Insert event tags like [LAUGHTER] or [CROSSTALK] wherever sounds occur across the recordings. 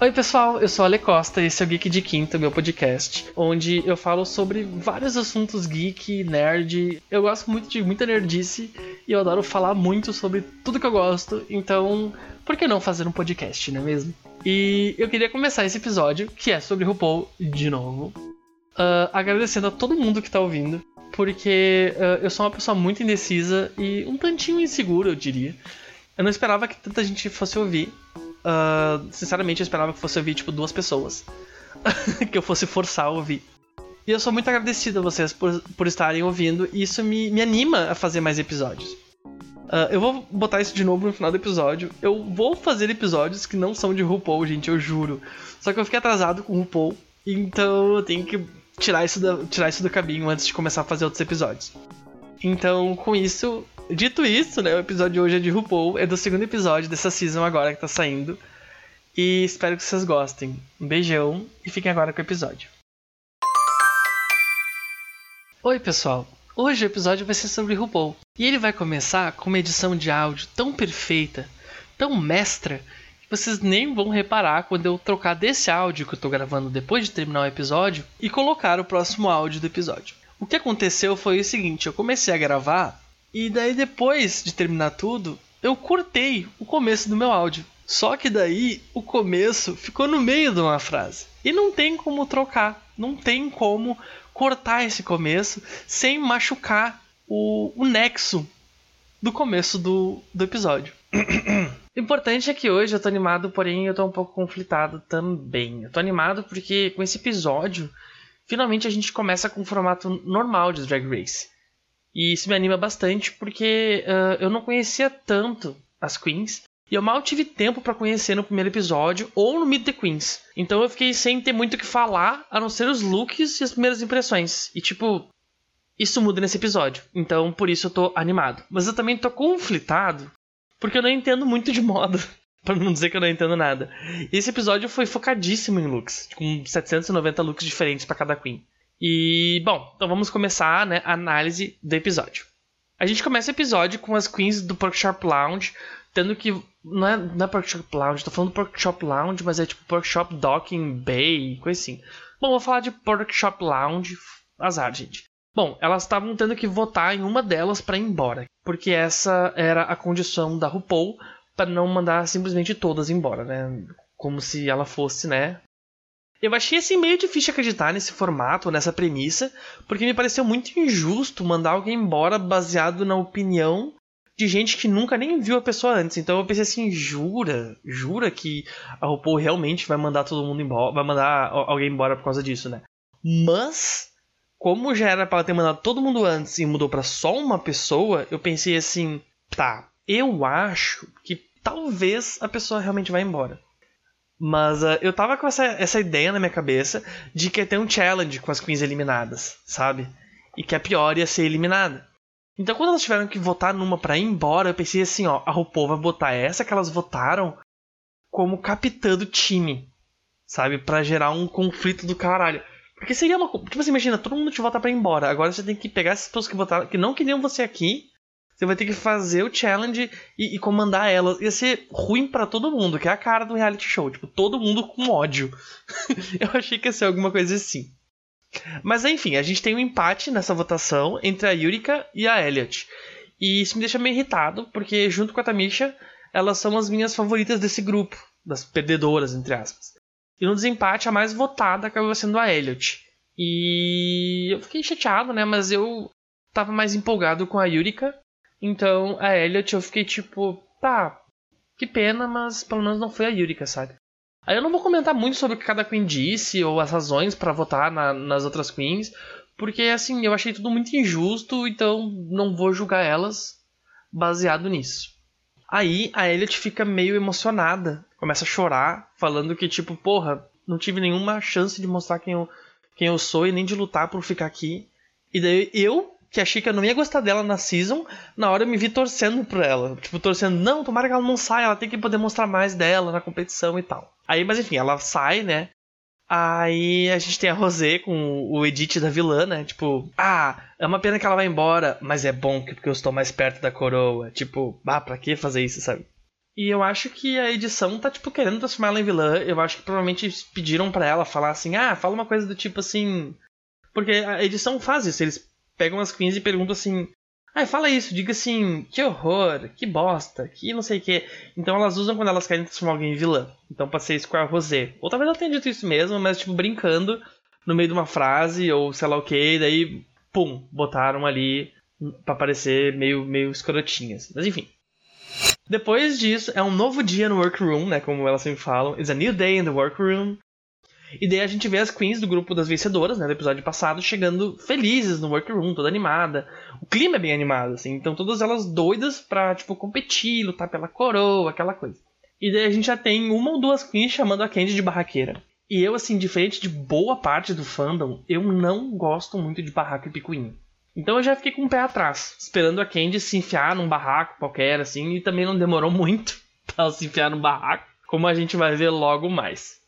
Oi, pessoal, eu sou Ale Costa e esse é o Geek de Quinta, meu podcast, onde eu falo sobre vários assuntos geek, nerd. Eu gosto muito de muita nerdice e eu adoro falar muito sobre tudo que eu gosto, então por que não fazer um podcast, não é mesmo? E eu queria começar esse episódio, que é sobre RuPaul, de novo, uh, agradecendo a todo mundo que tá ouvindo, porque uh, eu sou uma pessoa muito indecisa e um tantinho insegura, eu diria. Eu não esperava que tanta gente fosse ouvir, Uh, sinceramente, eu esperava que fosse ouvir, tipo, duas pessoas. [LAUGHS] que eu fosse forçar a ouvir. E eu sou muito agradecido a vocês por, por estarem ouvindo, e isso me, me anima a fazer mais episódios. Uh, eu vou botar isso de novo no final do episódio. Eu vou fazer episódios que não são de RuPaul, gente, eu juro. Só que eu fiquei atrasado com RuPaul, então eu tenho que tirar isso, do, tirar isso do caminho antes de começar a fazer outros episódios. Então, com isso, Dito isso, né, o episódio de hoje é de RuPaul, é do segundo episódio dessa season agora que tá saindo. E espero que vocês gostem. Um beijão e fiquem agora com o episódio. Oi, pessoal. Hoje o episódio vai ser sobre RuPaul. E ele vai começar com uma edição de áudio tão perfeita, tão mestra, que vocês nem vão reparar quando eu trocar desse áudio que eu tô gravando depois de terminar o episódio e colocar o próximo áudio do episódio. O que aconteceu foi o seguinte: eu comecei a gravar e daí depois de terminar tudo, eu cortei o começo do meu áudio. Só que daí o começo ficou no meio de uma frase. E não tem como trocar, não tem como cortar esse começo sem machucar o, o nexo do começo do, do episódio. [CLEARS THROAT] o importante é que hoje eu tô animado, porém eu tô um pouco conflitado também. Eu tô animado porque com esse episódio, finalmente a gente começa com o formato normal de Drag Race. E isso me anima bastante porque uh, eu não conhecia tanto as Queens. E eu mal tive tempo para conhecer no primeiro episódio ou no Meet the Queens. Então eu fiquei sem ter muito o que falar, a não ser os looks e as primeiras impressões. E tipo, isso muda nesse episódio. Então por isso eu tô animado. Mas eu também tô conflitado porque eu não entendo muito de moda. [LAUGHS] para não dizer que eu não entendo nada. E esse episódio foi focadíssimo em looks, com 790 looks diferentes para cada Queen. E, bom, então vamos começar né, a análise do episódio. A gente começa o episódio com as queens do Porkshop Lounge, tendo que. Não é, não é Porkshop Lounge, tô falando Porkshop Lounge, mas é tipo Porkshop Docking Bay, coisa assim. Bom, vou falar de Porkshop Lounge, azar, gente. Bom, elas estavam tendo que votar em uma delas para ir embora, porque essa era a condição da RuPaul para não mandar simplesmente todas embora, né? Como se ela fosse, né, eu achei assim meio difícil acreditar nesse formato, nessa premissa, porque me pareceu muito injusto mandar alguém embora baseado na opinião de gente que nunca nem viu a pessoa antes. Então eu pensei assim, jura? Jura que a RuPaul realmente vai mandar todo mundo embora, vai mandar alguém embora por causa disso, né? Mas como já era para ela ter mandado todo mundo antes e mudou para só uma pessoa, eu pensei assim, tá, eu acho que talvez a pessoa realmente vá embora. Mas uh, eu tava com essa, essa ideia na minha cabeça de que ia ter um challenge com as queens eliminadas, sabe? E que a pior ia ser eliminada. Então quando elas tiveram que votar numa pra ir embora, eu pensei assim, ó, a RuPaul vai botar essa que elas votaram como capitã do time, sabe? para gerar um conflito do caralho. Porque seria uma. Tipo assim, imagina, todo mundo te vota pra ir embora. Agora você tem que pegar essas pessoas que votaram, que não queriam você aqui, você vai ter que fazer o challenge e, e comandar ela. Ia ser ruim para todo mundo, que é a cara do reality show. Tipo, todo mundo com ódio. [LAUGHS] Eu achei que ia ser alguma coisa assim. Mas enfim, a gente tem um empate nessa votação entre a Yurika e a Elliot. E isso me deixa meio irritado, porque junto com a Tamisha, elas são as minhas favoritas desse grupo, das perdedoras, entre aspas. E no desempate, a mais votada acabou sendo a Elliot. E eu fiquei chateado, né? Mas eu tava mais empolgado com a Yurika. Então, a Elliot eu fiquei tipo, tá, que pena, mas pelo menos não foi a Yurika, sabe? Aí eu não vou comentar muito sobre o que cada Queen disse ou as razões para votar na, nas outras Queens, porque assim, eu achei tudo muito injusto, então não vou julgar elas baseado nisso. Aí a Elliot fica meio emocionada, começa a chorar, falando que tipo, porra, não tive nenhuma chance de mostrar quem eu, quem eu sou e nem de lutar por ficar aqui. E daí eu que achei que eu não ia gostar dela na season, na hora eu me vi torcendo por ela. Tipo, torcendo, não, tomara que ela não saia, ela tem que poder mostrar mais dela na competição e tal. Aí, mas enfim, ela sai, né? Aí a gente tem a Rosé com o edit da vilã, né? Tipo, ah, é uma pena que ela vai embora, mas é bom porque eu estou mais perto da coroa. Tipo, ah, pra que fazer isso, sabe? E eu acho que a edição tá, tipo, querendo transformar ela em vilã. Eu acho que provavelmente pediram para ela falar assim, ah, fala uma coisa do tipo assim. Porque a edição faz isso, eles pegam as queens e perguntam assim. Ah, fala isso, diga assim, que horror, que bosta, que não sei o que. Então elas usam quando elas querem transformar alguém em vilã. Então ser isso com a Rosé. Ou talvez ela tenha dito isso mesmo, mas tipo, brincando no meio de uma frase, ou sei lá o que, daí, pum, botaram ali pra parecer meio, meio escrotinhas. Mas enfim. Depois disso, é um novo dia no workroom, né? Como elas sempre falam. It's a new day in the workroom. E daí a gente vê as queens do grupo das vencedoras, né, do episódio passado, chegando felizes no workroom, toda animada. O clima é bem animado, assim, então todas elas doidas pra, tipo, competir, lutar pela coroa, aquela coisa. E daí a gente já tem uma ou duas queens chamando a Candy de barraqueira. E eu, assim, diferente de boa parte do fandom, eu não gosto muito de barraco e picuinha. Então eu já fiquei com o pé atrás, esperando a Candy se enfiar num barraco qualquer, assim, e também não demorou [LAUGHS] muito pra ela se enfiar num barraco, como a gente vai ver logo mais.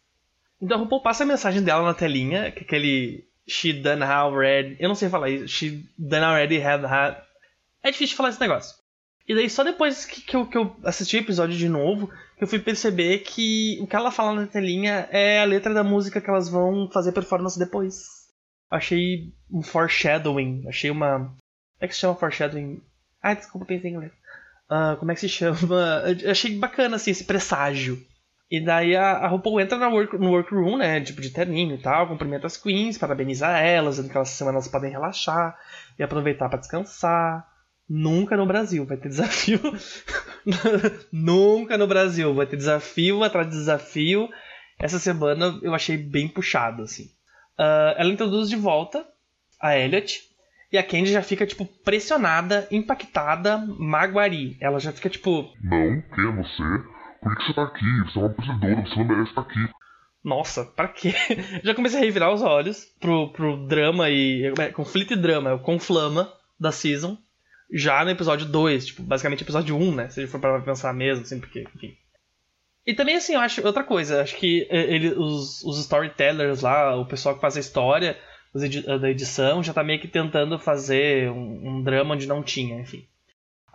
Então a RuPaul passa a mensagem dela na telinha, que é aquele She done already. Eu não sei falar isso. She done already had had. É difícil falar esse negócio. E daí só depois que, que, eu, que eu assisti o episódio de novo, que eu fui perceber que o que ela fala na telinha é a letra da música que elas vão fazer performance depois. Achei um foreshadowing. Achei uma. Como é que se chama foreshadowing? Ah, desculpa, pensei em inglês. Uh, como é que se chama? Eu achei bacana assim, esse presságio. E daí a, a RuPaul entra no, work, no workroom, né? Tipo de terninho e tal, cumprimenta as queens, parabeniza elas, dizendo que elas semana elas podem relaxar e aproveitar para descansar. Nunca no Brasil vai ter desafio. [LAUGHS] Nunca no Brasil vai ter desafio atrás de desafio. Essa semana eu achei bem puxado, assim. Uh, ela introduz de volta a Elliot. E a Candy já fica, tipo, pressionada, impactada, maguari. Ela já fica, tipo... Não, é você? Por que você tá aqui? Você é uma perdedora, você não merece estar aqui. Nossa, pra quê? [LAUGHS] Já comecei a revirar os olhos pro, pro drama e. É, conflito e drama, conflama da season. Já no episódio 2, tipo, basicamente episódio 1, né? Se a gente for para pensar mesmo, assim, porque, enfim. E também, assim, eu acho outra coisa, acho que é, ele, os, os storytellers lá, o pessoal que faz a história da edição, já tá meio que tentando fazer um, um drama onde não tinha, enfim.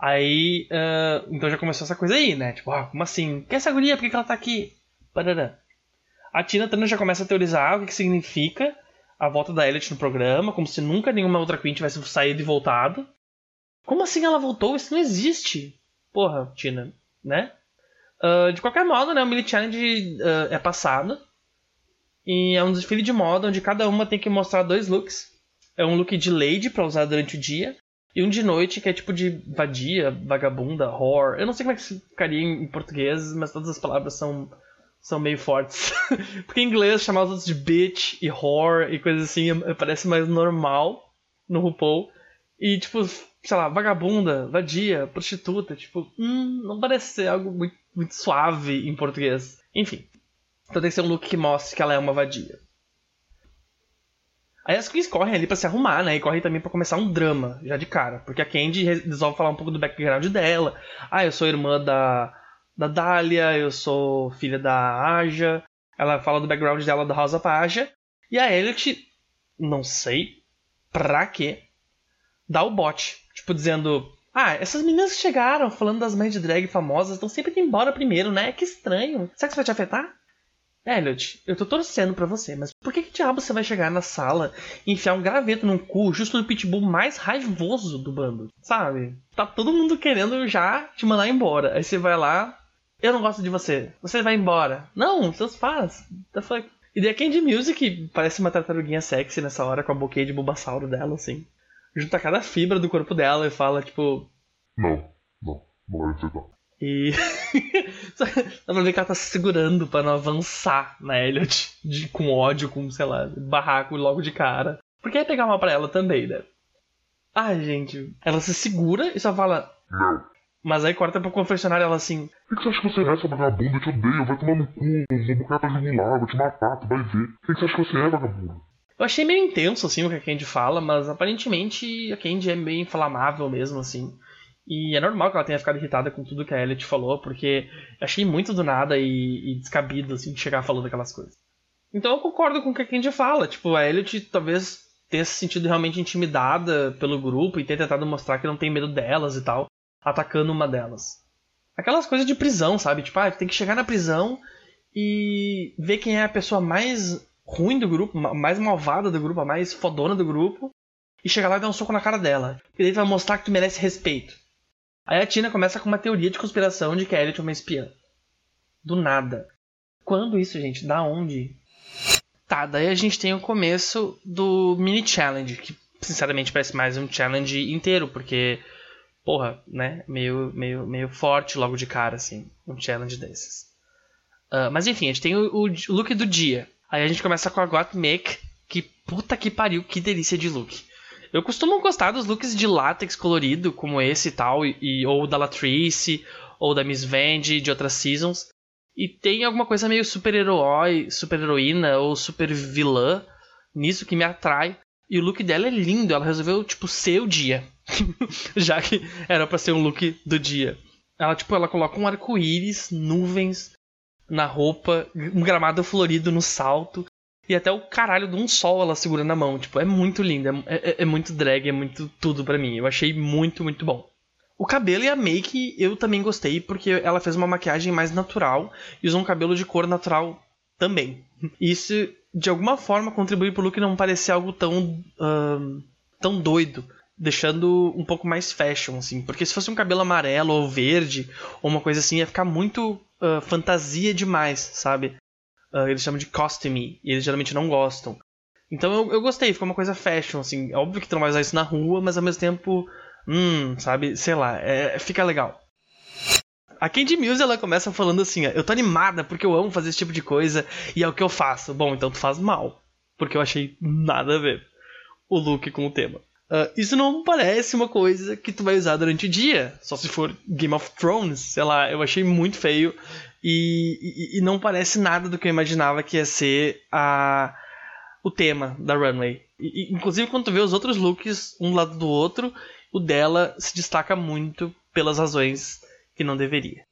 Aí, uh, então já começou essa coisa aí, né? Tipo, ah, como assim? Quem é essa guria? Por que, que ela tá aqui? Parará. A Tina Turner já começa a teorizar o que, que significa a volta da Elliot no programa, como se nunca nenhuma outra Queen tivesse saído e voltado. Como assim ela voltou? Isso não existe. Porra, Tina, né? Uh, de qualquer modo, né, o Millie Challenge uh, é passado. E é um desfile de moda onde cada uma tem que mostrar dois looks. É um look de lady para usar durante o dia e um de noite, que é tipo de vadia, vagabunda, whore. Eu não sei como é que ficaria em português, mas todas as palavras são, são meio fortes. [LAUGHS] Porque em inglês chamar os outros de bitch e whore e coisas assim parece mais normal no RuPaul. E tipo, sei lá, vagabunda, vadia, prostituta, tipo, hum, não parece ser algo muito, muito suave em português. Enfim. Então tem que ser um look que mostre que ela é uma vadia. Aí as queens correm ali para se arrumar, né? E correm também para começar um drama, já de cara. Porque a Candy resolve falar um pouco do background dela. Ah, eu sou irmã da, da Dália, eu sou filha da Aja. Ela fala do background dela da Rosa Paja. E a Elliot, não sei pra quê, dá o bote. Tipo, dizendo: Ah, essas meninas que chegaram falando das mães de drag famosas estão sempre indo embora primeiro, né? Que estranho. Será que isso vai te afetar? Elliot, eu tô torcendo pra você, mas por que, que diabo você vai chegar na sala e enfiar um graveto num cu justo no pitbull mais raivoso do bando? Sabe? Tá todo mundo querendo já te mandar embora. Aí você vai lá, eu não gosto de você, você vai embora. Não, seus faz. The fuck? E daí a Candy Music parece uma tartaruguinha sexy nessa hora com a boquinha de bulbasauro dela, assim. Junta cada fibra do corpo dela e fala, tipo. Não, não, não vai aceitar. E. [LAUGHS] Dá pra ver que ela tá se segurando pra não avançar na Elliot de, com ódio, com, sei lá, barraco logo de cara. Porque ia pegar mal pra ela também, né? Ai, gente. Ela se segura e só fala. Não. Mas aí corta pro confessionário ela assim. O que você acha que você é, essa vagabunda? Eu te odeio, vai tomar no cu, vou botar pra jugular, vou te matar, tu vai ver. O que você acha que você é, vagabunda? Eu achei meio intenso, assim, o que a Candy fala, mas aparentemente a Candy é meio inflamável mesmo, assim. E é normal que ela tenha ficado irritada com tudo que a Elliot falou, porque achei muito do nada e, e descabido, assim, de chegar falando aquelas coisas. Então eu concordo com o que a Candy fala. Tipo, a Elliot talvez tenha se sentido realmente intimidada pelo grupo e tenha tentado mostrar que não tem medo delas e tal, atacando uma delas. aquelas coisas de prisão, sabe? Tipo, ah, tem que chegar na prisão e ver quem é a pessoa mais ruim do grupo, mais malvada do grupo, a mais fodona do grupo, e chegar lá e dar um soco na cara dela. E daí vai mostrar que tu merece respeito. Aí a Tina começa com uma teoria de conspiração de que a Elliot é uma espiã. Do nada. Quando isso, gente? Da onde? Tá, daí a gente tem o começo do mini challenge, que sinceramente parece mais um challenge inteiro, porque, porra, né? Meio, meio, meio forte logo de cara, assim, um challenge desses. Uh, mas enfim, a gente tem o, o, look do dia. Aí a gente começa com a Gottmik, que puta que pariu, que delícia de look. Eu costumo gostar dos looks de látex colorido, como esse e tal, e, ou da Latrice, ou da Miss Vandy, de outras seasons. E tem alguma coisa meio super-herói, super-heroína ou super-vilã nisso que me atrai. E o look dela é lindo, ela resolveu, tipo, ser o dia. [LAUGHS] Já que era para ser um look do dia. Ela, tipo, ela coloca um arco-íris, nuvens na roupa, um gramado florido no salto. E até o caralho de um sol ela segura na mão. Tipo, é muito lindo, é, é, é muito drag, é muito tudo para mim. Eu achei muito, muito bom. O cabelo e a make eu também gostei, porque ela fez uma maquiagem mais natural e usou um cabelo de cor natural também. Isso, de alguma forma, contribui pro look não parecer algo tão. Uh, tão doido. Deixando um pouco mais fashion, assim. Porque se fosse um cabelo amarelo ou verde, ou uma coisa assim, ia ficar muito uh, fantasia demais, sabe? Uh, eles chamam de costume, e eles geralmente não gostam. Então eu, eu gostei, ficou uma coisa fashion, assim. É óbvio que tu não vai usar isso na rua, mas ao mesmo tempo, hum, sabe? Sei lá, é, fica legal. A Candy Muse ela começa falando assim: eu tô animada porque eu amo fazer esse tipo de coisa e é o que eu faço. Bom, então tu faz mal, porque eu achei nada a ver o look com o tema. Uh, isso não parece uma coisa que tu vai usar durante o dia, só se for Game of Thrones, sei lá, eu achei muito feio e, e, não parece nada do que eu imaginava que ia ser a, o tema da runway. E, inclusive, quando tu vê os outros looks um lado do outro, o dela se destaca muito pelas razões que não deveria.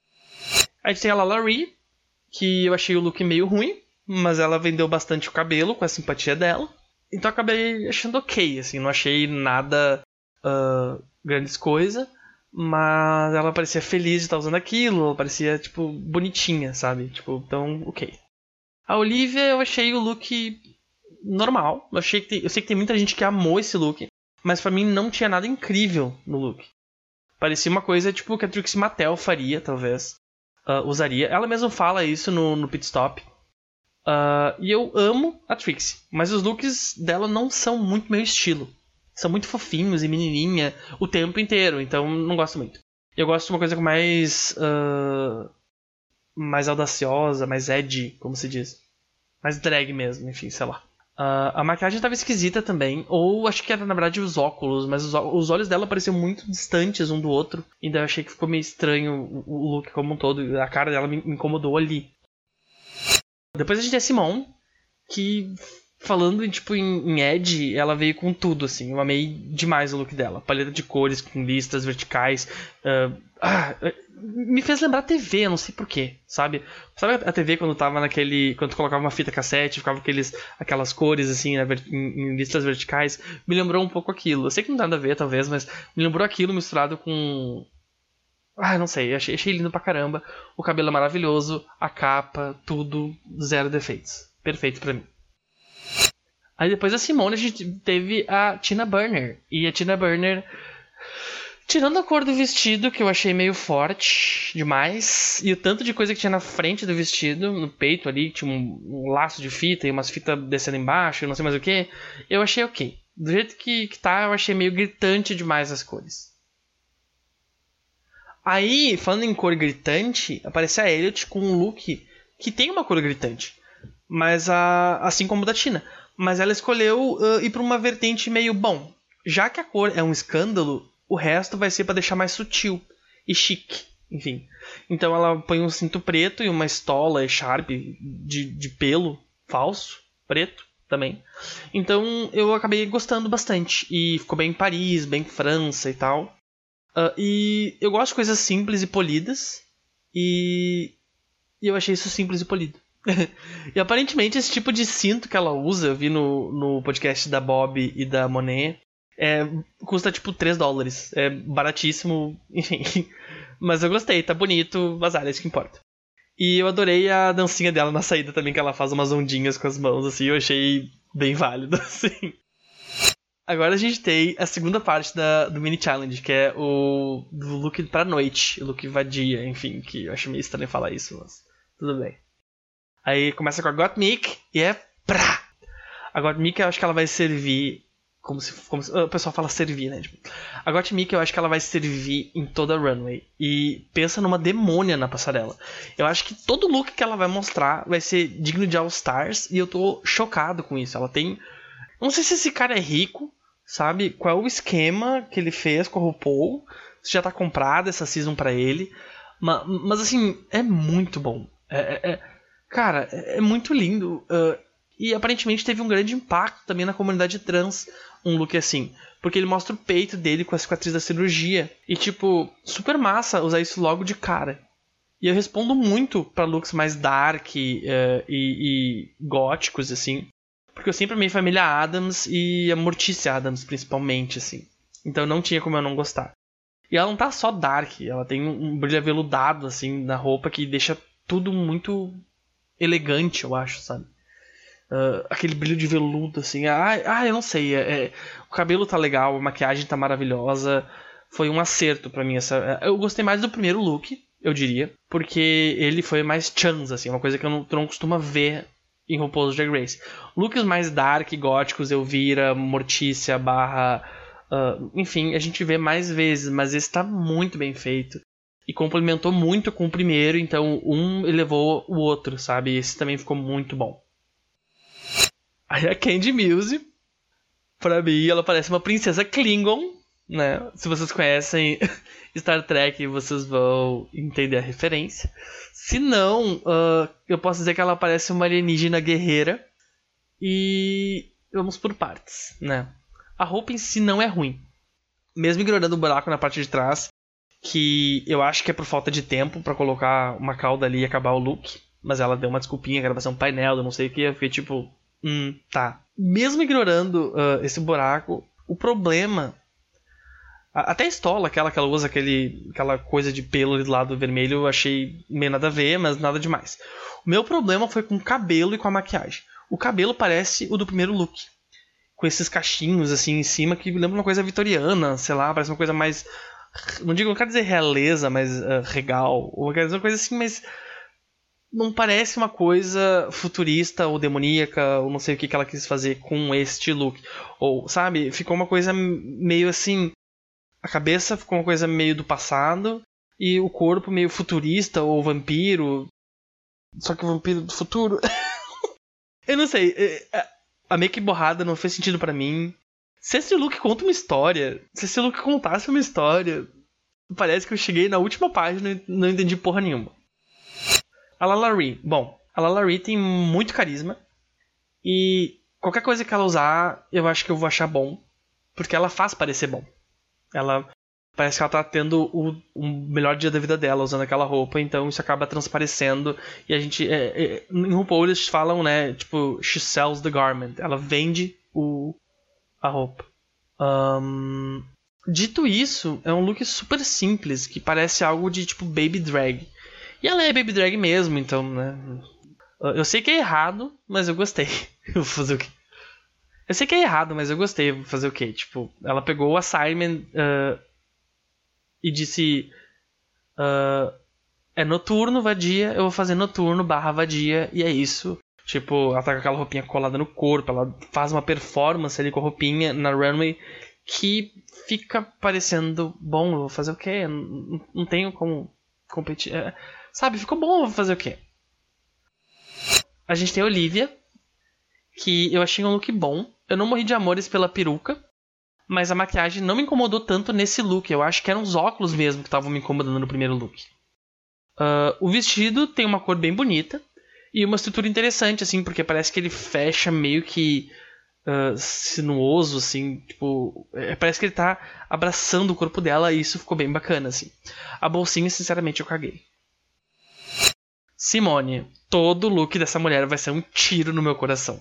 A gente tem a Lala Ree, que eu achei o look meio ruim, mas ela vendeu bastante o cabelo com a simpatia dela. Então acabei achando ok, assim, não achei nada uh, grandes coisa. Mas ela parecia feliz de estar usando aquilo, ela parecia, tipo, bonitinha, sabe? Tipo, então, ok. A Olivia, eu achei o look normal. Eu, achei que tem, eu sei que tem muita gente que amou esse look, mas para mim não tinha nada incrível no look. Parecia uma coisa, tipo, que a Trixie Mattel faria, talvez. Uh, usaria. Ela mesma fala isso no, no pit stop. Uh, e eu amo a Trixie, mas os looks dela não são muito meu estilo são muito fofinhos e menininha o tempo inteiro, então não gosto muito. Eu gosto de uma coisa mais. Uh, mais audaciosa, mais edgy, como se diz. Mais drag mesmo, enfim, sei lá. Uh, a maquiagem tava esquisita também, ou acho que era na verdade os óculos, mas os, os, olhos dela pareciam muito distantes um do outro, e daí eu achei que ficou meio estranho o, o look como um todo, a cara dela me incomodou ali. Depois a gente tem a Simone, que Falando tipo, em, em ela veio com tudo, assim. Eu amei demais o look dela. Paleta de cores, com listas verticais. Uh, ah, me fez lembrar a TV, não sei porquê, sabe? Sabe a TV quando tava naquele. Quando colocava uma fita cassete, ficava aqueles, aquelas cores, assim, né, em, em, listas verticais? Me lembrou um pouco aquilo. Eu sei que não tem nada a ver, talvez, mas me lembrou aquilo misturado com. Ah, não sei, achei, achei lindo pra caramba. O cabelo é maravilhoso, a capa, tudo, zero defeitos. Perfeito para mim. Aí depois da Simone a gente teve a Tina Burner. E a Tina Burner, tirando a cor do vestido, que eu achei meio forte demais, e o tanto de coisa que tinha na frente do vestido, no peito ali, tinha um, um laço de fita e umas fitas descendo embaixo, não sei mais o que, eu achei ok. Do jeito que, que tá, eu achei meio gritante demais as cores. Aí, falando em cor gritante, aparece a Elliot com um look que tem uma cor gritante. Mas a, assim como o da Tina. Mas ela escolheu uh, ir para uma vertente meio bom. Já que a cor é um escândalo, o resto vai ser para deixar mais sutil e chique, enfim. Então ela põe um cinto preto e uma estola Sharp de, de pelo falso, preto também. Então eu acabei gostando bastante. E ficou bem em Paris, bem França e tal. Uh, e eu gosto de coisas simples e polidas. E, e eu achei isso simples e polido. [LAUGHS] e aparentemente esse tipo de cinto que ela usa, eu vi no, no podcast da Bob e da Monet, é, custa tipo 3 dólares. É baratíssimo, [LAUGHS] enfim. Mas eu gostei, tá bonito, azar, é isso que importa. E eu adorei a dancinha dela na saída também, que ela faz umas ondinhas com as mãos, assim, eu achei bem válido, [LAUGHS] assim. Agora a gente tem a segunda parte da, do mini challenge, que é o do look pra noite, o look vadia, enfim, que eu acho meio estranho falar isso, mas tudo bem. Aí começa com a Gottmik e é pra. A Gottmik eu acho que ela vai servir como se, como se, o pessoal fala servir, né? Tipo, a Gottmik eu acho que ela vai servir em toda a runway. E pensa numa demônia na passarela. Eu acho que todo look que ela vai mostrar vai ser digno de All Stars. E eu tô chocado com isso. Ela tem. Não sei se esse cara é rico, sabe? Qual é o esquema que ele fez com a RuPaul. Se já tá comprada essa season para ele. Mas, mas, assim, é muito bom. É, é, é cara, é, é muito lindo. Uh, e aparentemente teve um grande impacto também na comunidade trans um look assim. Porque ele mostra o peito dele com a cicatriz da cirurgia. E, tipo, super massa usar isso logo de cara. E eu respondo muito para looks mais dark uh, e, e, góticos, assim. Porque eu sempre amei família Adams e a Mortícia Adams, principalmente, assim. Então não tinha como eu não gostar. E ela não tá só dark, ela tem um brilho aveludado, assim, na roupa que deixa tudo muito elegante, eu acho, sabe? Uh, aquele brilho de veludo, assim. Ah, ah eu não sei. É, é, o cabelo tá legal, a maquiagem tá maravilhosa. Foi um acerto para mim. Essa, eu gostei mais do primeiro look, eu diria. Porque ele foi mais chans, assim. Uma coisa que eu não, não costumo ver em RuPaul's Drag Race. Looks mais dark, góticos, Elvira, Mortícia, barra... Uh, enfim, a gente vê mais vezes, mas esse tá muito bem feito. E complementou muito com o primeiro, então um elevou o outro, sabe? Esse também ficou muito bom. Aí a Candy Muse, pra mim, ela parece uma princesa Klingon, né? Se vocês conhecem [LAUGHS] Star Trek, vocês vão entender a referência. Se não, uh, eu posso dizer que ela parece uma alienígena guerreira. E vamos por partes, né? A roupa em si não é ruim. Mesmo ignorando o buraco na parte de trás, que eu acho que é por falta de tempo para colocar uma cauda ali e acabar o look. Mas ela deu uma desculpinha, gravação painel, eu não sei o que, eu fiquei tipo, Hum, tá. Mesmo ignorando uh, esse buraco, o problema. até a estola, aquela que ela usa, aquele, aquela coisa de pelo ali do lado vermelho, eu achei meio nada a ver, mas nada demais. O meu problema foi com o cabelo e com a maquiagem. O cabelo parece o do primeiro look. Com esses cachinhos assim em cima que lembra uma coisa vitoriana, sei lá, parece uma coisa mais. Não digo, não quero dizer realeza, mas uh, regal. Ou quero dizer uma coisa assim, mas não parece uma coisa futurista ou demoníaca, ou não sei o que, que ela quis fazer com este look. Ou, sabe, ficou uma coisa meio assim. A cabeça ficou uma coisa meio do passado, e o corpo meio futurista ou vampiro. Só que vampiro do futuro. [LAUGHS] Eu não sei. É, é, a make borrada não fez sentido para mim. Se esse look conta uma história, se esse look contasse uma história, parece que eu cheguei na última página e não entendi porra nenhuma. A Lalari. Bom, a Lalari tem muito carisma. E qualquer coisa que ela usar, eu acho que eu vou achar bom. Porque ela faz parecer bom. Ela parece que ela tá tendo o, o, melhor dia da vida dela usando aquela roupa, então isso acaba transparecendo. E a gente. É, é, em RuPaul eles falam, né? Tipo, she sells the garment. Ela vende o, a roupa. Um, dito isso, é um look super simples, que parece algo de tipo baby drag. E ela é baby drag mesmo, então, né? Eu sei que é errado, mas eu gostei. [LAUGHS] eu vou fazer o quê? Eu sei que é errado, mas eu gostei. Vou fazer o quê? Tipo, ela pegou o assignment uh, e disse: uh, É noturno, vadia, eu vou fazer noturno barra vadia, e é isso. Tipo, ela tá com aquela roupinha colada no corpo, ela faz uma performance ali com a roupinha na runway que fica parecendo bom. Vou fazer o quê? Não, não tenho como competir. É, Sabe, ficou bom, vou fazer o quê? A gente tem a Olivia, que eu achei um look bom. Eu não morri de amores pela peruca, mas a maquiagem não me incomodou tanto nesse look. Eu acho que eram os óculos mesmo que estavam me incomodando no primeiro look. Uh, o vestido tem uma cor bem bonita e uma estrutura interessante, assim, porque parece que ele fecha meio que uh, sinuoso, assim, tipo, é, parece que ele tá abraçando o corpo dela e isso ficou bem bacana, assim. A bolsinha, sinceramente, eu caguei. Simone, todo look dessa mulher vai ser um tiro no meu coração.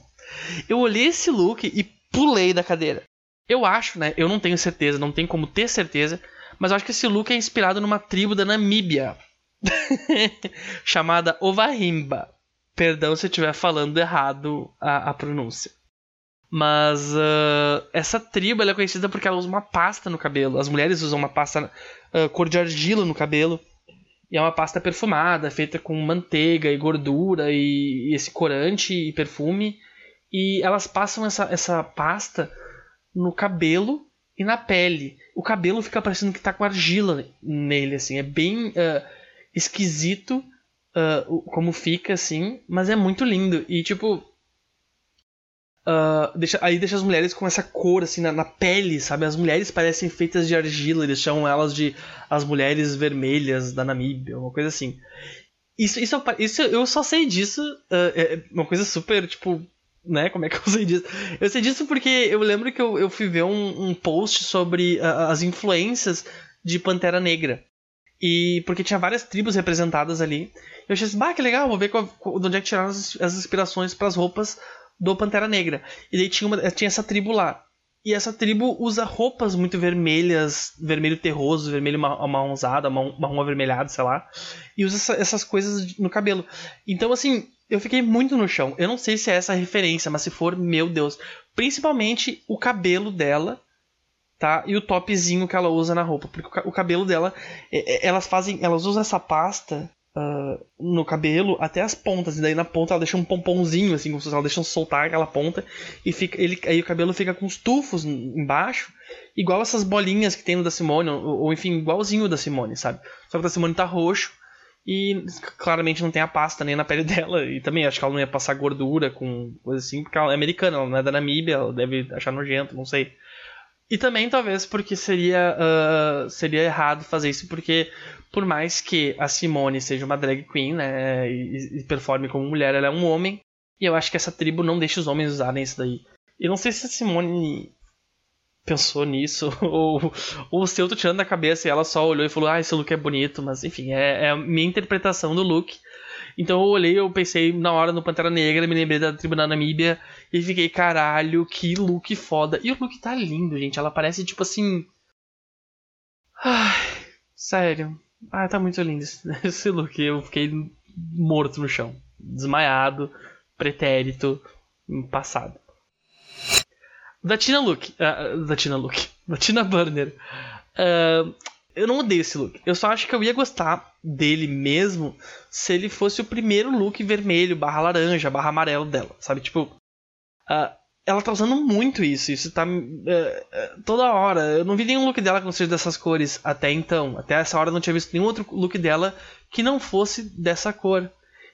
Eu olhei esse look e pulei da cadeira. Eu acho, né? Eu não tenho certeza, não tenho como ter certeza, Mas eu acho que esse look é inspirado numa tribo da Namíbia. [LAUGHS] chamada Ovahimba. Perdão se eu estiver falando errado a, a pronúncia. Mas uh, essa tribo é conhecida porque ela usa uma pasta no cabelo. As mulheres usam uma pasta uh, cor de argila no cabelo. E é uma pasta perfumada, feita com manteiga e gordura e, e esse corante e perfume. E elas passam essa, essa pasta no cabelo e na pele. O cabelo fica parecendo que tá com argila nele, assim. É bem uh, esquisito uh, como fica, assim, mas é muito lindo. E, tipo. Uh, deixa, aí deixa as mulheres com essa cor, assim, na, na, pele, sabe? As mulheres parecem feitas de argila, eles chamam elas de as mulheres vermelhas da Namíbia, uma coisa assim. Isso, isso, isso eu só sei disso, uh, é uma coisa super, tipo, né? Como é que eu sei disso? Eu sei disso porque eu lembro que eu, eu fui ver um, um post sobre uh, as influências de Pantera Negra. E porque tinha várias tribos representadas ali. Eu achei assim, bah, que legal, vou ver qual, de onde é que tiraram as, as inspirações para as roupas do Pantera Negra. E daí tinha, uma, tinha essa tribo lá. E essa tribo usa roupas muito vermelhas, vermelho terroso, vermelho marronzado, marrom avermelhado, sei lá. E usa essa, essas coisas no cabelo. Então, assim, eu fiquei muito no chão. Eu não sei se é essa a referência, mas se for, meu Deus. Principalmente o cabelo dela, tá? E o topzinho que ela usa na roupa. Porque o cabelo dela, é, é, elas fazem. Elas usam essa pasta uh, no cabelo até as pontas. E daí na ponta ela deixa um pomponzinho, assim, como se ela deixa soltar aquela ponta. E fica, ele, aí o cabelo fica com os tufos embaixo. Igual essas bolinhas que tem no da Simone, ou, ou enfim, igualzinho o da Simone, sabe? Só que o da Simone tá roxo. E claramente não tem a pasta nem na pele [LAUGHS] dela. E também acho que ela não ia passar gordura com coisa assim, porque ela é americana, ela não é da Namíbia, ela deve achar nojento, não sei. E também talvez porque seria, uh, seria errado fazer isso, porque por mais que a Simone seja uma drag queen, né, e, e performe como mulher, ela é um homem. E eu acho que essa tribo não deixa os homens usarem isso daí. E não sei se a Simone pensou nisso, [LAUGHS] ou, ou se eu tô tirando da cabeça e ela só olhou e falou, ah, esse look é bonito, mas enfim, é, é a minha interpretação do look. Então eu olhei, eu pensei na hora no Pantera Negra, me lembrei da tribo da Namíbia e fiquei, caralho, que look foda. E o look tá lindo, gente. Ela parece tipo assim. Ai, sério. Ah, tá muito lindo esse, [LAUGHS] esse look. Eu fiquei morto no chão. Desmaiado, pretérito, passado. Da Tina Look. Uh, da Tina Look. [LAUGHS] Da Tina Burner. Uh, eu não odeio esse look. Eu só acho que eu ia gostar dele mesmo se ele fosse o primeiro look vermelho, barra laranja, barra amarelo dela. Sabe? Tipo. Uh, ela tá usando muito isso. Isso tá. Uh, toda hora. Eu não vi nenhum look dela que não seja dessas cores até então. Até essa hora eu não tinha visto nenhum outro look dela que não fosse dessa cor.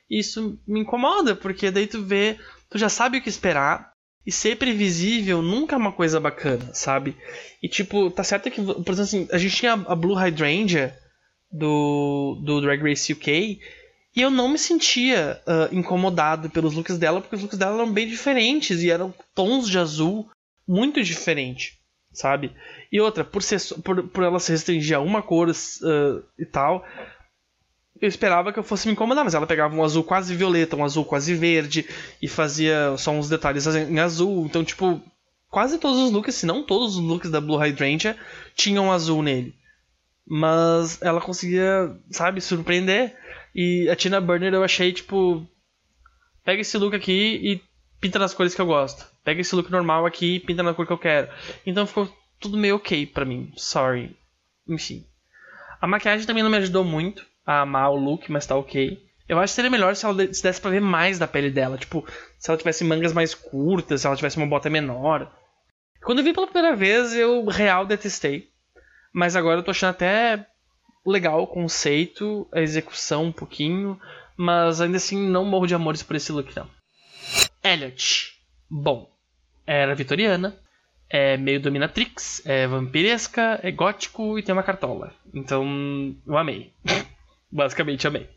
Isso me incomoda, porque daí tu vê. Tu já sabe o que esperar e ser previsível nunca é uma coisa bacana, sabe? E tipo, tá certo que, por exemplo, assim, a gente tinha a Blue Hydrangea do, do Drag Race UK e eu não me sentia uh, incomodado pelos looks dela, porque os looks dela eram bem diferentes e eram tons de azul muito diferentes, sabe? E outra, por, ser, por, por ela se restringir a uma cor uh, e tal, eu esperava que eu fosse me incomodar, mas ela pegava um azul quase violeta, um azul quase verde e fazia só uns detalhes em azul. Então, tipo, quase todos os looks, se não todos os looks da Blue Hydrangea tinham azul nele. Mas ela conseguia, sabe, surpreender. E a Tina Burner eu achei, tipo, pega esse look aqui e pinta nas cores que eu gosto. Pega esse look normal aqui e pinta na cor que eu quero. Então ficou tudo meio ok pra mim. Sorry. Enfim. A maquiagem também não me ajudou muito a amar o look, mas tá ok. Eu acho que seria melhor se ela se desse pra ver mais da pele dela. Tipo, se ela tivesse mangas mais curtas, se ela tivesse uma bota menor. Quando eu vi pela primeira vez, eu real detestei. Mas agora eu tô achando até legal o conceito, a execução um pouquinho. Mas ainda assim não morro de amores por esse look, não. Elliot. Bom, era vitoriana, é meio dominatrix, é vampiresca, é gótico e tem uma cartola. Então, eu amei. [LAUGHS] Basicamente, amei.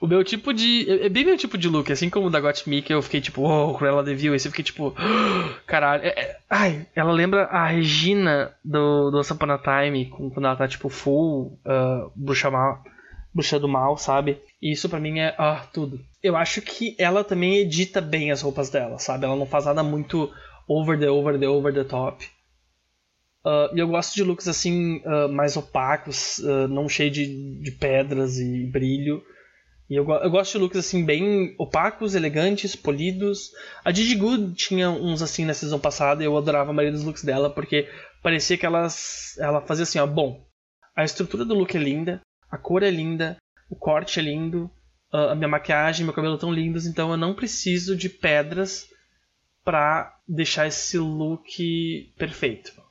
O meu tipo de. É, é bem meu tipo de look, assim como o da Got que eu fiquei tipo, oh, Cruella de Vil, esse eu fiquei tipo, oh, [GASPS] caralho. É, é, ai, ela lembra a Regina do, do Once Time, quando ela tá tipo full uh, bruxa, mal, bruxa do mal, sabe? E isso para mim é ah, tudo. Eu acho que ela também edita bem as roupas dela, sabe? Ela não faz nada muito over the over the over the top. Uh, e eu gosto de looks assim, uh, mais opacos, uh, não cheio de, de pedras e brilho. E eu, eu, gosto de looks assim, bem opacos, elegantes, polidos. A Gigi Good tinha uns assim na season passada e eu adorava a maioria dos looks dela, porque parecia que elas, ela fazia assim, ó, bom, a estrutura do look é linda, a cor é linda, o corte é lindo, a minha maquiagem, meu cabelo estão lindos, então eu não preciso de pedras para deixar esse look perfeito.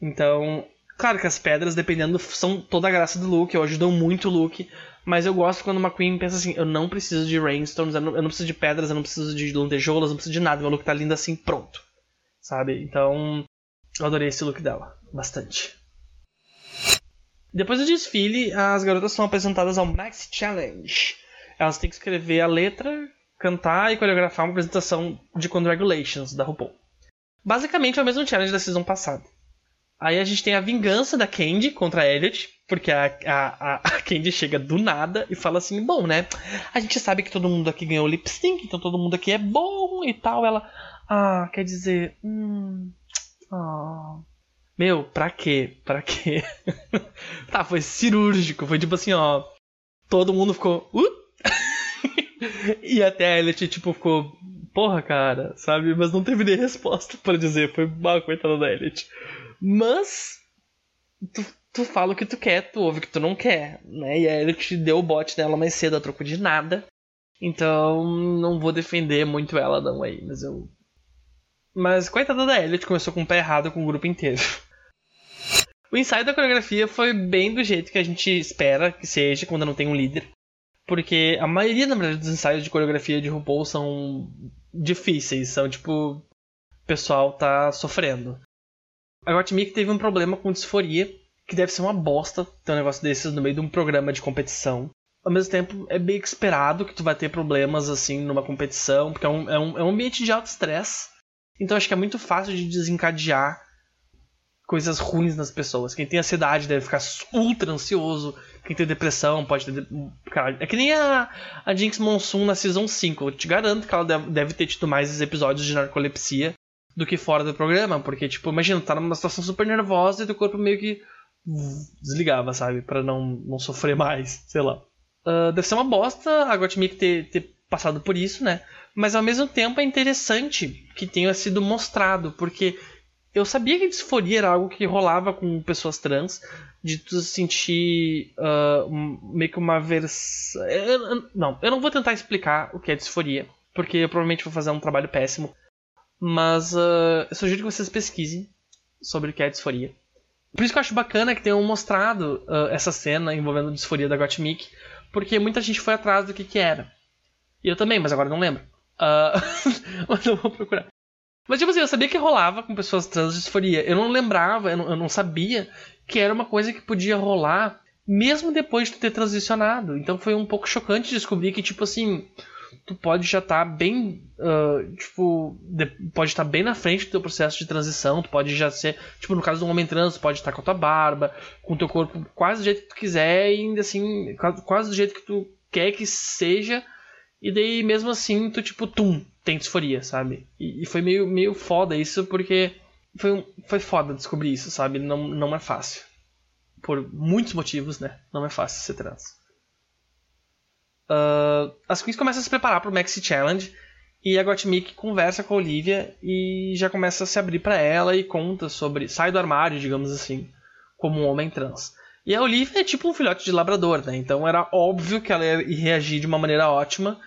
Então, claro que as pedras, dependendo, são toda a graça do look, ou ajudam muito o look, mas eu gosto quando uma queen pensa assim, eu não preciso de rainstones, eu não, eu não preciso de pedras, eu não preciso de lantejoulas, eu não preciso de nada, meu look tá lindo assim, pronto. Sabe? Então, eu adorei esse look dela, bastante. Depois do desfile, as garotas são apresentadas ao Max Challenge. Elas têm que escrever a letra, cantar e coreografar uma apresentação de Congratulations da RuPaul. Basicamente é o mesmo challenge da season passada. Aí a gente tem a vingança da Candy contra a Elliot, porque a, a, [LAUGHS] a, Candy chega do nada e fala assim: Bom, né? A gente sabe que todo mundo aqui ganhou lip sync, então todo mundo aqui é bom e tal. Ela, ah, quer dizer, hum, ah. Meu, pra quê? Pra quê? [LAUGHS] tá, foi cirúrgico, foi tipo assim, ó. Todo mundo ficou. Uh? [LAUGHS] e até a Elliot, tipo, ficou. Porra, cara, sabe? Mas não teve nem resposta para dizer. Foi uma coitada da Elliot. Mas. Tu, tu fala o que tu quer, tu ouve o que tu não quer, né? E a Elliot deu o bote dela mais cedo a troco de nada. Então, não vou defender muito ela, não, aí. Mas eu. Mas coitada da Elliot, começou com o pé errado com o grupo inteiro. [LAUGHS] O ensaio da coreografia foi bem do jeito que a gente espera que seja quando não tem um líder. Porque a maioria, na verdade, dos ensaios de coreografia de RuPaul são difíceis, são tipo. O pessoal tá sofrendo. A Gottmik teve um problema com disforia, que deve ser uma bosta ter um negócio desses no meio de um programa de competição. Ao mesmo tempo, é bem esperado que tu vai ter problemas assim numa competição, porque é um, é um, é um ambiente de alto estresse. Então acho que é muito fácil de desencadear coisas ruins nas pessoas. Quem tem ansiedade deve ficar ultra ansioso, quem tem depressão pode ter. Cara, é que nem a, a Jinx Monsoon na Season 5. Eu te garanto que ela deve, deve ter tido mais episódios de narcolepsia do que fora do programa. Porque, tipo, imagina, tá numa situação super nervosa e teu corpo meio que desligava, sabe? para não, não sofrer mais, sei lá. Uh, deve ser uma bosta a Gottmik ter, ter passado por isso, né? Mas ao mesmo tempo é interessante que tenha sido mostrado, porque eu sabia que disforia era algo que rolava com pessoas trans, de tu sentir uh, meio que uma versão. Não, eu não vou tentar explicar o que é disforia, porque eu provavelmente vou fazer um trabalho péssimo. Mas uh, eu sugiro que vocês pesquisem sobre o que é disforia. Por isso que eu acho bacana que tenham mostrado uh, essa cena envolvendo a disforia da Gottmik, porque muita gente foi atrás do que, que era. E eu também, mas agora não lembro. Uh, [LAUGHS] mas eu vou procurar. Mas, tipo assim, eu sabia que rolava com pessoas trans disforia. Eu não lembrava, eu não, eu não sabia que era uma coisa que podia rolar mesmo depois de ter transicionado. Então foi um pouco chocante descobrir que, tipo assim, tu pode já estar tá bem, uh, tipo, de, pode estar tá bem na frente do teu processo de transição, tu pode já ser, tipo, no caso do homem trans, tu pode estar tá com a tua barba, com o teu corpo quase do jeito que tu quiser e ainda assim, quase do jeito que tu quer que seja, e daí mesmo assim tu, tipo, tum, tem disforia, sabe? E, e, foi meio, meio foda isso, porque foi, foi foda descobrir isso, sabe? Não, não é fácil. Por muitos motivos, né? Não é fácil ser trans. Uh, as queens começam a se preparar pro Maxi Challenge e a Gottmik conversa com a Olivia e já começa a se abrir para ela e conta sobre. sai do armário, digamos assim, como um homem trans. E a Olivia é tipo um filhote de labrador, né? Então era óbvio que ela ia reagir de uma maneira ótima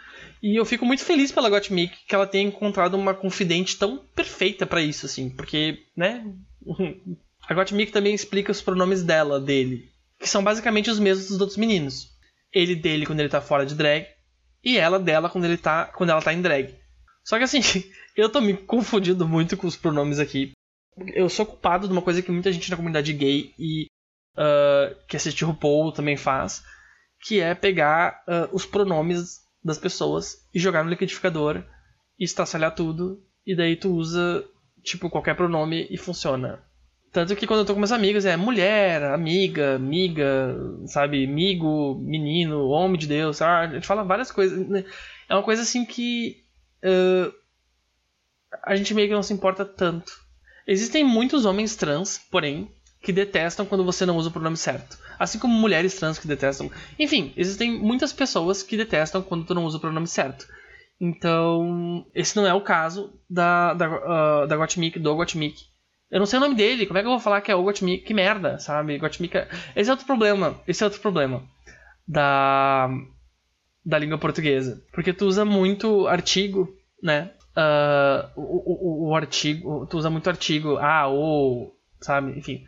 e eu fico muito feliz pela Gottmik que ela tenha encontrado uma confidente tão perfeita para isso, assim, porque, né? [LAUGHS] A Gottmik também explica os pronomes dela, dele, que são basicamente os mesmos dos outros meninos. Ele dele quando ele tá fora de drag e ela dela quando ele tá quando ela tá em drag. Só que assim, [LAUGHS] eu tô me confundindo muito com os pronomes aqui. Eu sou culpado de uma coisa que muita gente na comunidade gay e uh, que assiste RuPaul também faz, que é pegar uh, os pronomes das pessoas e jogar no liquidificador e estraçalhar tudo. E daí tu usa, tipo, qualquer pronome e funciona. Tanto que quando eu tô com meus amigos é mulher, amiga, amiga, sabe, amigo, menino, homem de Deus, ah, a gente fala várias coisas. Né? É uma coisa assim que uh, a gente meio que não se importa tanto. Existem muitos homens trans, porém, que detestam quando você não usa o pronome certo. Assim como mulheres trans que detestam. Enfim, existem muitas pessoas que detestam quando tu não usa o pronome certo. Então, esse não é o caso da, da, uh, da Gottmik, do Gottmik. Eu não sei o nome dele, como é que eu vou falar que é o Gottmik? Que merda, sabe? Gottmik é... Esse é outro problema, esse é outro problema da, da língua portuguesa. Porque tu usa muito artigo, né? Uh, o, o, o, artigo, tu usa muito artigo, ah, ou, sabe? Enfim.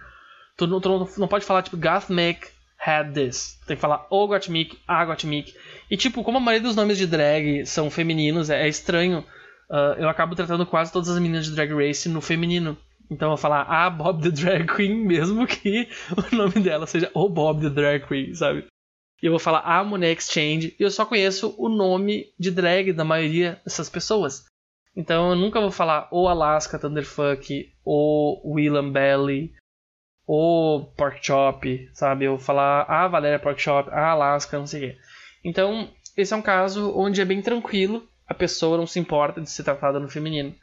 Tu, tu não, não pode falar, tipo, Gottmik had this. Tem que falar o Gottmik, a Gottmik. E, tipo, como a maioria dos nomes de drag são femininos, é, é estranho. Uh, eu acabo tratando quase todas as meninas de Drag Race no feminino. Então eu vou falar a Bob the Drag Queen, [LAUGHS] mesmo que o nome dela seja o Bob the Drag Queen, sabe? E eu vou falar a Monet Exchange, e eu só conheço o nome de drag da maioria dessas pessoas. Então eu nunca vou falar o Alaska Thunderfuck, o Willam Belly, o Pork Chop, sabe? Eu vou falar a Valéria Pork Chop, a Alaska, não sei o quê. Então, esse é um caso onde é bem tranquilo, a pessoa não se importa de ser tratada no feminino.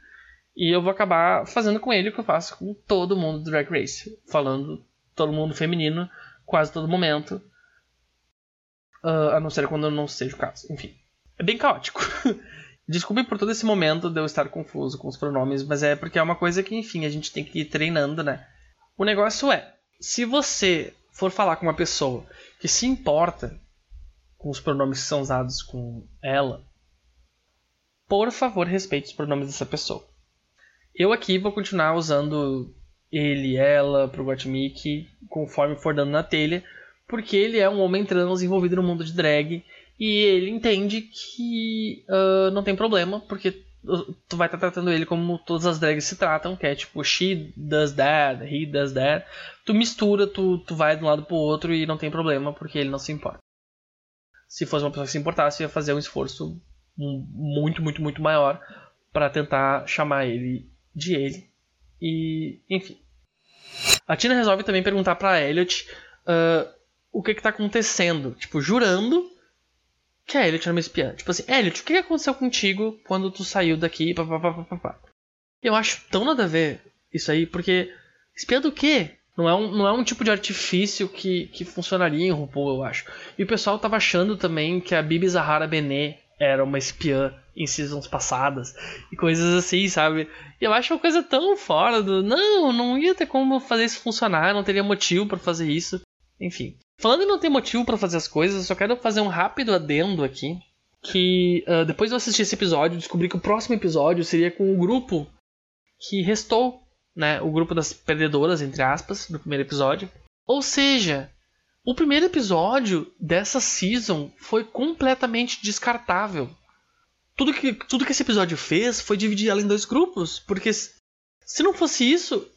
E eu vou acabar fazendo com ele o que eu faço com todo mundo do Drag Race. Falando todo mundo feminino, quase todo momento. Uh, a não ser quando não seja o caso. Enfim. É bem caótico. [LAUGHS] Desculpe por todo esse momento de eu estar confuso com os pronomes, mas é porque é uma coisa que, enfim, a gente tem que ir treinando, né? O negócio é, se você for falar com uma pessoa que se importa com os pronomes que são usados com ela, por favor, respeite os pronomes dessa pessoa. Eu aqui vou continuar usando ele, ela, pro Gottmik, conforme for dando na telha, porque ele é um homem trans envolvido no mundo de drag e ele entende que uh, não tem problema, porque tu vai estar tá tratando ele como todas as drags se tratam, que é tipo she does that, he does that. Tu mistura, tu, tu vai de um lado pro outro e não tem problema, porque ele não se importa. Se fosse uma pessoa que se importasse, ia fazer um esforço muito, muito, muito maior para tentar chamar ele de ele. E, enfim. A Tina resolve também perguntar pra Elliot uh, o que que tá acontecendo. Tipo, jurando que a Elliot era uma espiã. Tipo assim, Elliot, o que, aconteceu contigo quando tu saiu daqui? Pá, pá, pá, pá, pá. Eu acho tão nada a ver isso aí, porque espiã do quê? Não é um, não é um tipo de artifício que, que funcionaria em RuPaul, eu acho. E o pessoal tava achando também que a Bibi Zahara Benet era uma espiã em seasons passadas e coisas assim, sabe? E eu acho uma coisa tão fora do. Não, não ia ter como fazer isso funcionar, não teria motivo para fazer isso. Enfim. Falando em não ter motivo para fazer as coisas, eu só quero fazer um rápido adendo aqui. Que uh, depois de eu assistir esse episódio, descobri que o próximo episódio seria com o grupo que restou, né? O grupo das perdedoras, entre aspas, do primeiro episódio. Ou seja, o primeiro episódio dessa season foi completamente descartável. Tudo que, tudo que esse episódio fez foi dividir ela em dois grupos, porque se não fosse isso,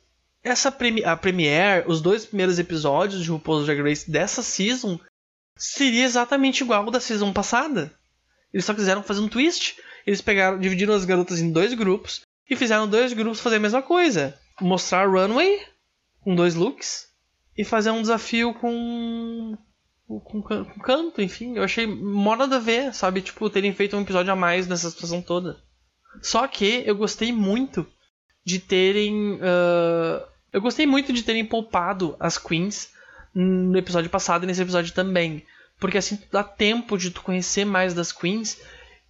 essa premi a premiere, os dois primeiros episódios de RuPaul's Drag Race dessa season seria exatamente igual ao da season passada. Eles só quiseram fazer um twist. Eles pegaram, dividiram as garotas em dois grupos e fizeram dois grupos fazer a mesma coisa. Mostrar runway com dois looks e fazer um desafio com com, com canto, enfim. Eu achei mó nada a ver, sabe? Tipo, terem feito um episódio a mais nessa situação toda. Só que eu gostei muito de terem. Uh, eu gostei muito de terem poupado as queens no episódio passado e nesse episódio também. Porque assim dá tempo de tu conhecer mais das queens.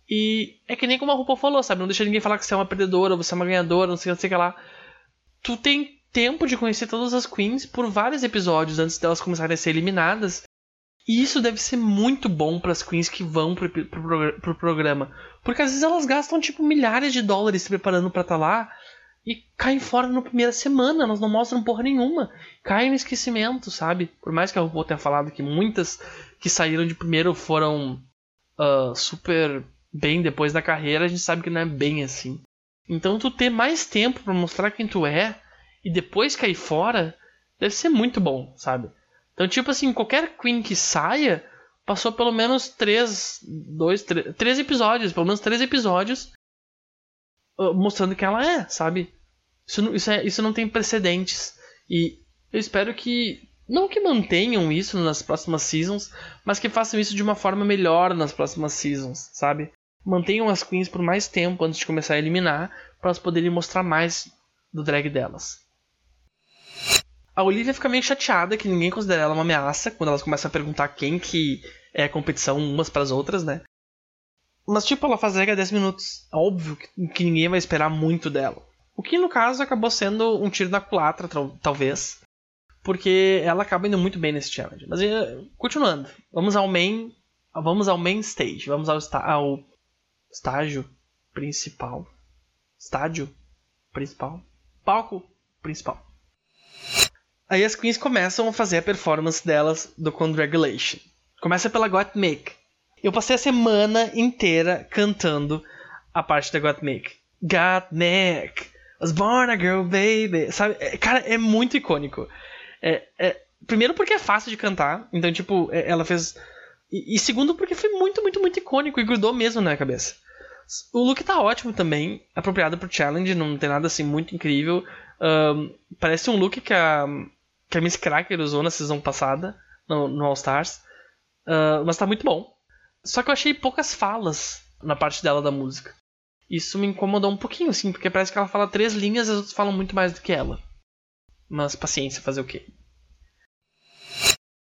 E é que nem como a RuPaul falou, sabe? Não deixa ninguém falar que você é uma perdedora, você é uma ganhadora, não sei o que lá. Tu tem tempo de conhecer todas as queens por vários episódios antes delas começarem a ser eliminadas. E isso deve ser muito bom para as queens que vão pro, pro, pro, programa. Porque às vezes elas gastam tipo milhares de dólares se preparando para estar tá lá e caem fora na primeira semana, elas não mostram porra nenhuma. Caem no esquecimento, sabe? Por mais que a RuPaul tenha falado que muitas que saíram de primeiro foram uh, super bem depois da carreira, a gente sabe que não é bem assim. Então tu ter mais tempo para mostrar quem tu é e depois cair fora, deve ser muito bom, sabe? Então, tipo assim, qualquer Queen que saia passou pelo menos três, dois, três, três episódios, pelo menos três episódios uh, mostrando quem ela é, sabe? Isso, não, isso, é, isso não tem precedentes. E eu espero que. Não que mantenham isso nas próximas seasons, mas que façam isso de uma forma melhor nas próximas seasons, sabe? Mantenham as queens por mais tempo antes de começar a eliminar, para elas poderem mostrar mais do drag delas. A Olivia fica meio chateada que ninguém considera ela uma ameaça quando elas começam a perguntar quem que é a competição umas para as outras, né? Mas, tipo, ela faz há 10 minutos. É óbvio que, que ninguém vai esperar muito dela. O que, no caso, acabou sendo um tiro na culatra, talvez. Porque ela acaba indo muito bem nesse challenge. Mas, eh, continuando. Vamos ao main... Vamos ao main stage. Vamos ao, ao estágio principal. Estádio principal. Palco principal. Aí as queens começam a fazer a performance delas do Congratulation. Começa pela Got Make. Eu passei a semana inteira cantando a parte da Got Make. Got Make, was born a girl baby. Sabe? É, cara, é muito icônico. É, é, primeiro porque é fácil de cantar. Então, tipo, é, ela fez. E, e, segundo porque foi muito, muito, muito icônico e grudou mesmo na cabeça. O look tá ótimo também, apropriado pro challenge, não tem nada assim muito incrível. Um, parece um look que a, que a Miss Cracker usou na season passada, no, no All Stars. Uh, mas tá muito bom. Só que eu achei poucas falas na parte dela da música. Isso me incomodou um pouquinho, assim, porque parece que ela fala três linhas e as outras falam muito mais do que ela. Mas paciência, fazer o quê?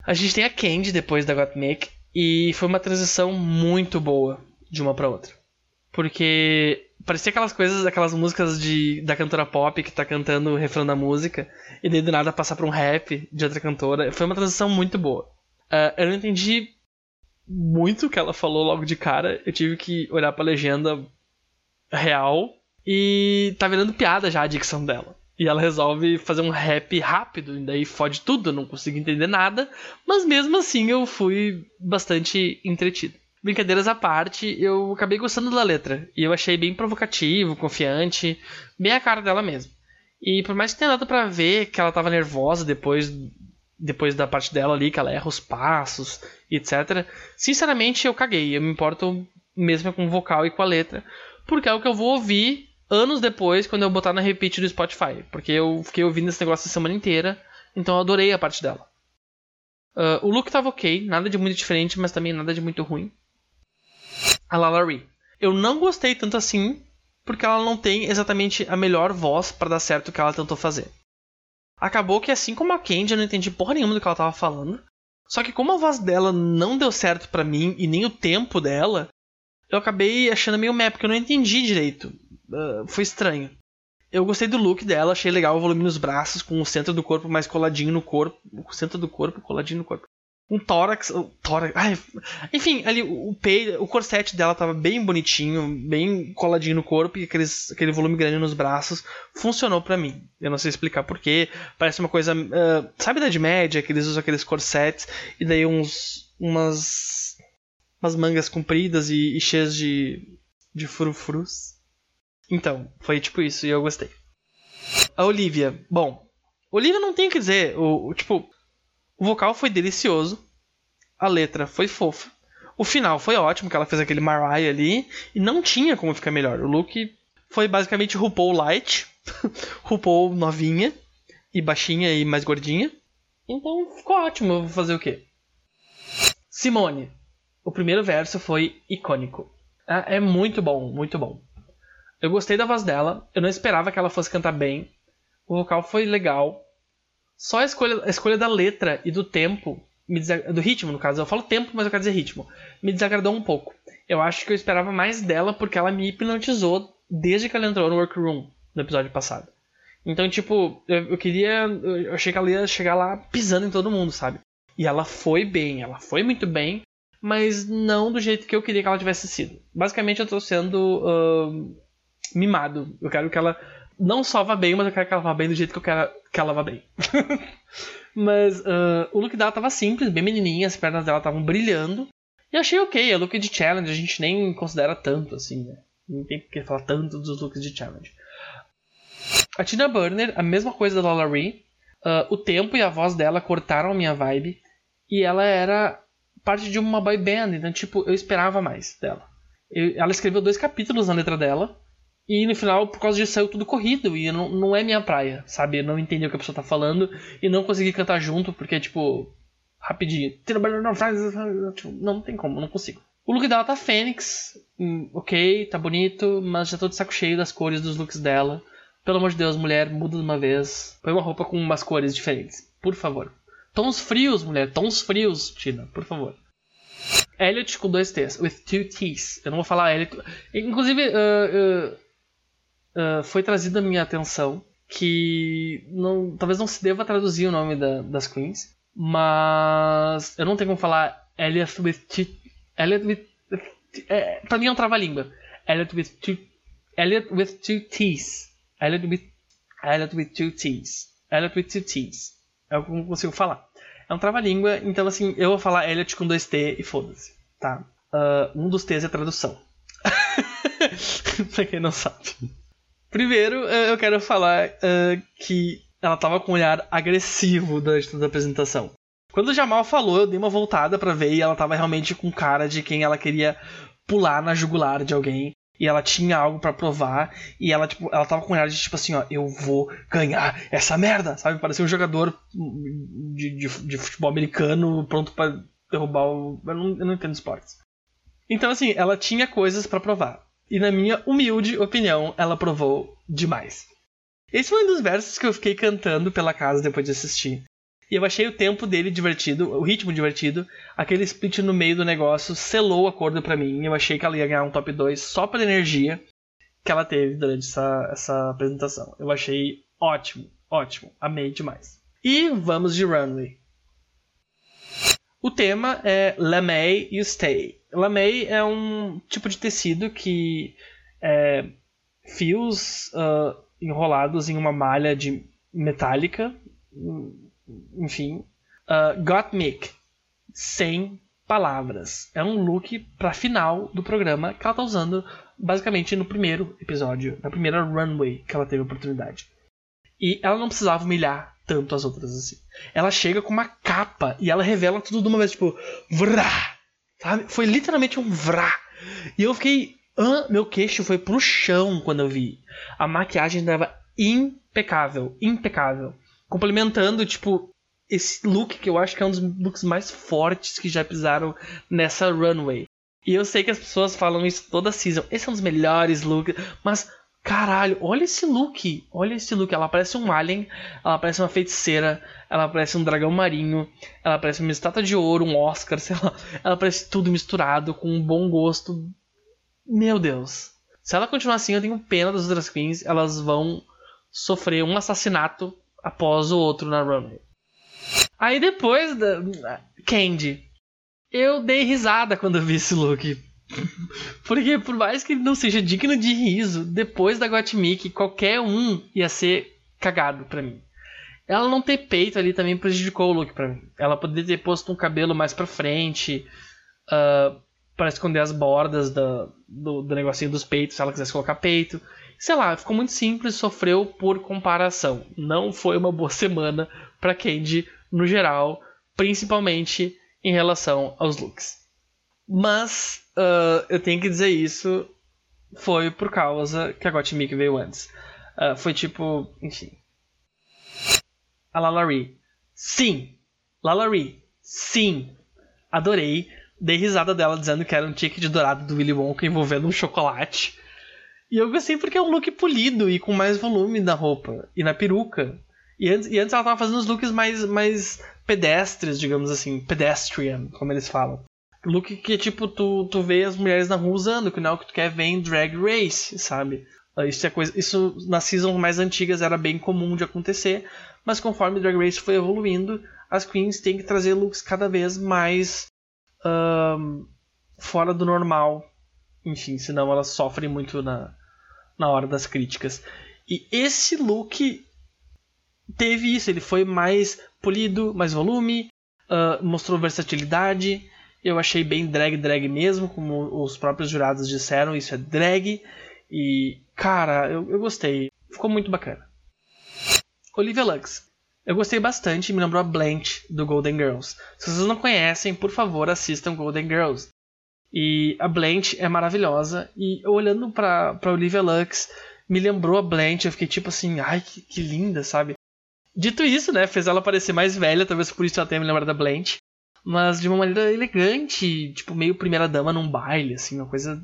A gente tem a Candy depois da Gottmik e foi uma transição muito boa de uma para outra. Porque parecia aquelas coisas, aquelas músicas de, da cantora pop que tá cantando o refrão da música e daí do nada passar pra um rap de outra cantora. Foi uma transição muito boa. Uh, eu não entendi muito o que ela falou logo de cara. Eu tive que olhar pra legenda real e tá virando piada já a dicção dela. E ela resolve fazer um rap rápido, e daí fode tudo, eu não consigo entender nada, mas mesmo assim eu fui bastante entretido. Brincadeiras à parte, eu acabei gostando da letra, e eu achei bem provocativo, confiante, bem a cara dela mesmo. E por mais que tenha dado pra ver que ela tava nervosa depois depois da parte dela ali, que ela erra os passos, etc. Sinceramente, eu caguei. Eu me importo mesmo com o vocal e com a letra. Porque é o que eu vou ouvir anos depois, quando eu botar na repeat do Spotify. Porque eu fiquei ouvindo esse negócio a semana inteira. Então eu adorei a parte dela. Uh, o look tava ok, nada de muito diferente, mas também nada de muito ruim. A Lalari. Eu não gostei tanto assim, porque ela não tem exatamente a melhor voz para dar certo o que ela tentou fazer. Acabou que, assim como a Candy, eu não entendi porra nenhuma do que ela tava falando. Só que como a voz dela não deu certo para mim e nem o tempo dela, eu acabei achando meio meh, porque eu não entendi direito. Uh, foi estranho. Eu gostei do look dela, achei legal o volume nos braços, com o centro do corpo mais coladinho no corpo. O centro do corpo coladinho no corpo um tórax, um tórax ai, enfim, ali o peito, o corset dela tava bem bonitinho, bem coladinho no corpo e aqueles, aquele volume grande nos braços, funcionou para mim. Eu não sei explicar porquê, parece uma coisa, uh, sabe da de média, que eles usam aqueles corsets e daí uns umas umas mangas compridas e, e cheias de de frufrus. Então, foi tipo isso e eu gostei. A Olivia, bom, Olivia não tem o que dizer, o, o tipo, o vocal foi delicioso, a letra foi fofa, o final foi ótimo, que ela fez aquele Mariah ali, e não tinha como ficar melhor. O look foi basicamente RuPaul Light, [LAUGHS] RuPaul novinha, e baixinha e mais gordinha. Então ficou ótimo, vou fazer o quê? Simone. O primeiro verso foi icônico. É, é muito bom, muito bom. Eu gostei da voz dela, eu não esperava que ela fosse cantar bem. O vocal foi legal, só a escolha, a escolha da letra e do tempo, do ritmo, no caso. Eu falo tempo, mas eu quero dizer ritmo. Me desagradou um pouco. Eu acho que eu esperava mais dela porque ela me hipnotizou desde que ela entrou no workroom no episódio passado. Então, tipo, eu, eu queria. Eu achei que ela ia chegar lá pisando em todo mundo, sabe? E ela foi bem, ela foi muito bem, mas não do jeito que eu queria que ela tivesse sido. Basicamente, eu tô sendo uh, mimado. Eu quero que ela não só vá bem, mas eu quero que ela vá bem do jeito que eu quero que ela vá bem. [LAUGHS] mas uh, o look dela tava simples, bem menininha, as pernas dela estavam brilhando. E achei ok, é look de challenge, a gente nem considera tanto assim, né? Não tem porque falar tanto dos looks de challenge. A Tina Burner, a mesma coisa da Lola Ree. Uh, o tempo e a voz dela cortaram a minha vibe. E ela era parte de uma boy band, então, tipo, eu esperava mais dela. Eu, ela escreveu dois capítulos na letra dela. E no final, por causa disso, saiu tudo corrido. E não, não é minha praia, sabe? Eu não entendi o que a pessoa tá falando. E não consegui cantar junto, porque, tipo, rapidinho. Tipo, não tem como, não consigo. O look dela tá Fênix. Hum, ok, tá bonito, mas já tô de saco cheio das cores dos looks dela. Pelo amor de Deus, mulher, muda de uma vez. Põe uma roupa com umas cores diferentes. Por favor. Tons frios, mulher. Tons frios, Tina. Por favor. Elliot com dois T's. With two T's. Eu não vou falar Elliot. Inclusive, uh, uh, uh, foi trazido a minha atenção que não, talvez não se deva traduzir o nome da, das queens. Mas eu não tenho como falar Elliot with two... Elliot with... É, pra mim é um trava-língua. Elliot with two... Elliot with two T's. Elliot with, Elliot with two T's. Elliot with two T's. É o que eu consigo falar. É um trava-língua, então assim, eu vou falar Elliot com dois T e foda-se, tá? Uh, um dos T's é tradução. [LAUGHS] pra quem não sabe. Primeiro, eu quero falar uh, que ela tava com um olhar agressivo durante toda a apresentação. Quando o Jamal falou, eu dei uma voltada para ver e ela tava realmente com cara de quem ela queria pular na jugular de alguém. E ela tinha algo para provar. E ela tipo ela tava com um olhar de tipo assim ó eu vou ganhar essa merda sabe? Parecia um jogador de, de, de futebol americano pronto para derrubar o eu não, eu não entendo esportes. Então assim ela tinha coisas para provar e na minha humilde opinião ela provou demais esse foi um dos versos que eu fiquei cantando pela casa depois de assistir e eu achei o tempo dele divertido, o ritmo divertido. Aquele split no meio do negócio selou o acordo para mim. Eu achei que ela ia ganhar um top 2 só pela energia que ela teve durante essa, essa apresentação. Eu achei ótimo, ótimo. Amei demais. E vamos de Runway. O tema é Lamei e Stay. Lamei é um tipo de tecido que é fios uh, enrolados em uma malha de metálica enfim. Uh, Gottmik, sem palavras. É um look para final do programa que ela tá usando basicamente no primeiro episódio, na primeira runway que ela teve a oportunidade. E ela não precisava humilhar tanto as outras assim. Ela chega com uma capa e ela revela tudo de uma vez, tipo, vrá! Sabe? Foi literalmente um vrá. E eu fiquei. Ah, meu queixo foi pro chão quando eu vi. A maquiagem estava impecável, impecável complementando, tipo, esse look que eu acho que é um dos looks mais fortes que já pisaram nessa runway. E eu sei que as pessoas falam isso toda season. Esse é um dos melhores looks, mas caralho, olha esse look. Olha esse look. Ela parece um alien, ela parece uma feiticeira, ela parece um dragão marinho, ela parece uma estátua de ouro, um Oscar, [LAUGHS] sei lá. Ela parece tudo misturado com um bom gosto. Meu Deus. Se ela continuar assim, eu tenho pena das outras queens. Elas vão sofrer um assassinato após o outro na runway. Aí depois da Candy, eu dei risada quando eu vi esse look. Porque por mais que ele não seja digno de riso, depois da Gottmik, qualquer um ia ser cagado pra mim. Ela não ter peito ali também prejudicou o look pra mim. Ela poderia ter posto um cabelo mais pra frente, uh, para esconder as bordas do, do, do negocinho dos peitos, se ela quisesse colocar peito sei lá, ficou muito simples, sofreu por comparação. Não foi uma boa [LAUGHS] semana para Candy no geral, principalmente em relação aos looks. Mas uh, eu tenho que dizer isso foi por causa que a Gottmik veio antes. Uh, foi tipo, enfim. A Lalari. Sim! Lalari. Sim! Adorei. Dei risada dela dizendo que era um ticket dourado do Willy Wonka envolvendo um chocolate. E eu gostei porque é um look polido e com mais volume na roupa e na peruca. E antes, e antes ela tava fazendo os looks mais, mais pedestres, digamos assim, pedestrian, como eles falam. Look que, tipo, tu, tu vê as mulheres na rua usando, que não é o que tu quer ver em drag race, sabe? Isso, é coisa, isso nas seasons mais antigas era bem comum de acontecer, mas conforme Drag Race foi evoluindo, as queens têm que trazer looks cada vez mais um, fora do normal. Enfim, senão elas sofrem muito na, na hora das críticas. E esse look teve isso, ele foi mais polido, mais volume, uh, mostrou versatilidade. Eu achei bem drag drag mesmo, como os próprios jurados disseram, isso é drag. E, cara, eu, eu gostei. Ficou muito bacana. Olivia Lux. Eu gostei bastante, me lembrou a Blanche do Golden Girls. Se vocês não conhecem, por favor, assistam Golden Girls. E a Blanche é maravilhosa. E olhando pra, pra Olivia Lux, me lembrou a Blanche. Eu fiquei tipo assim, ai, que, que linda, sabe? Dito isso, né? Fez ela parecer mais velha, talvez por isso ela tenha me lembrado da Blanche. Mas de uma maneira elegante, tipo, meio primeira dama num baile, assim, uma coisa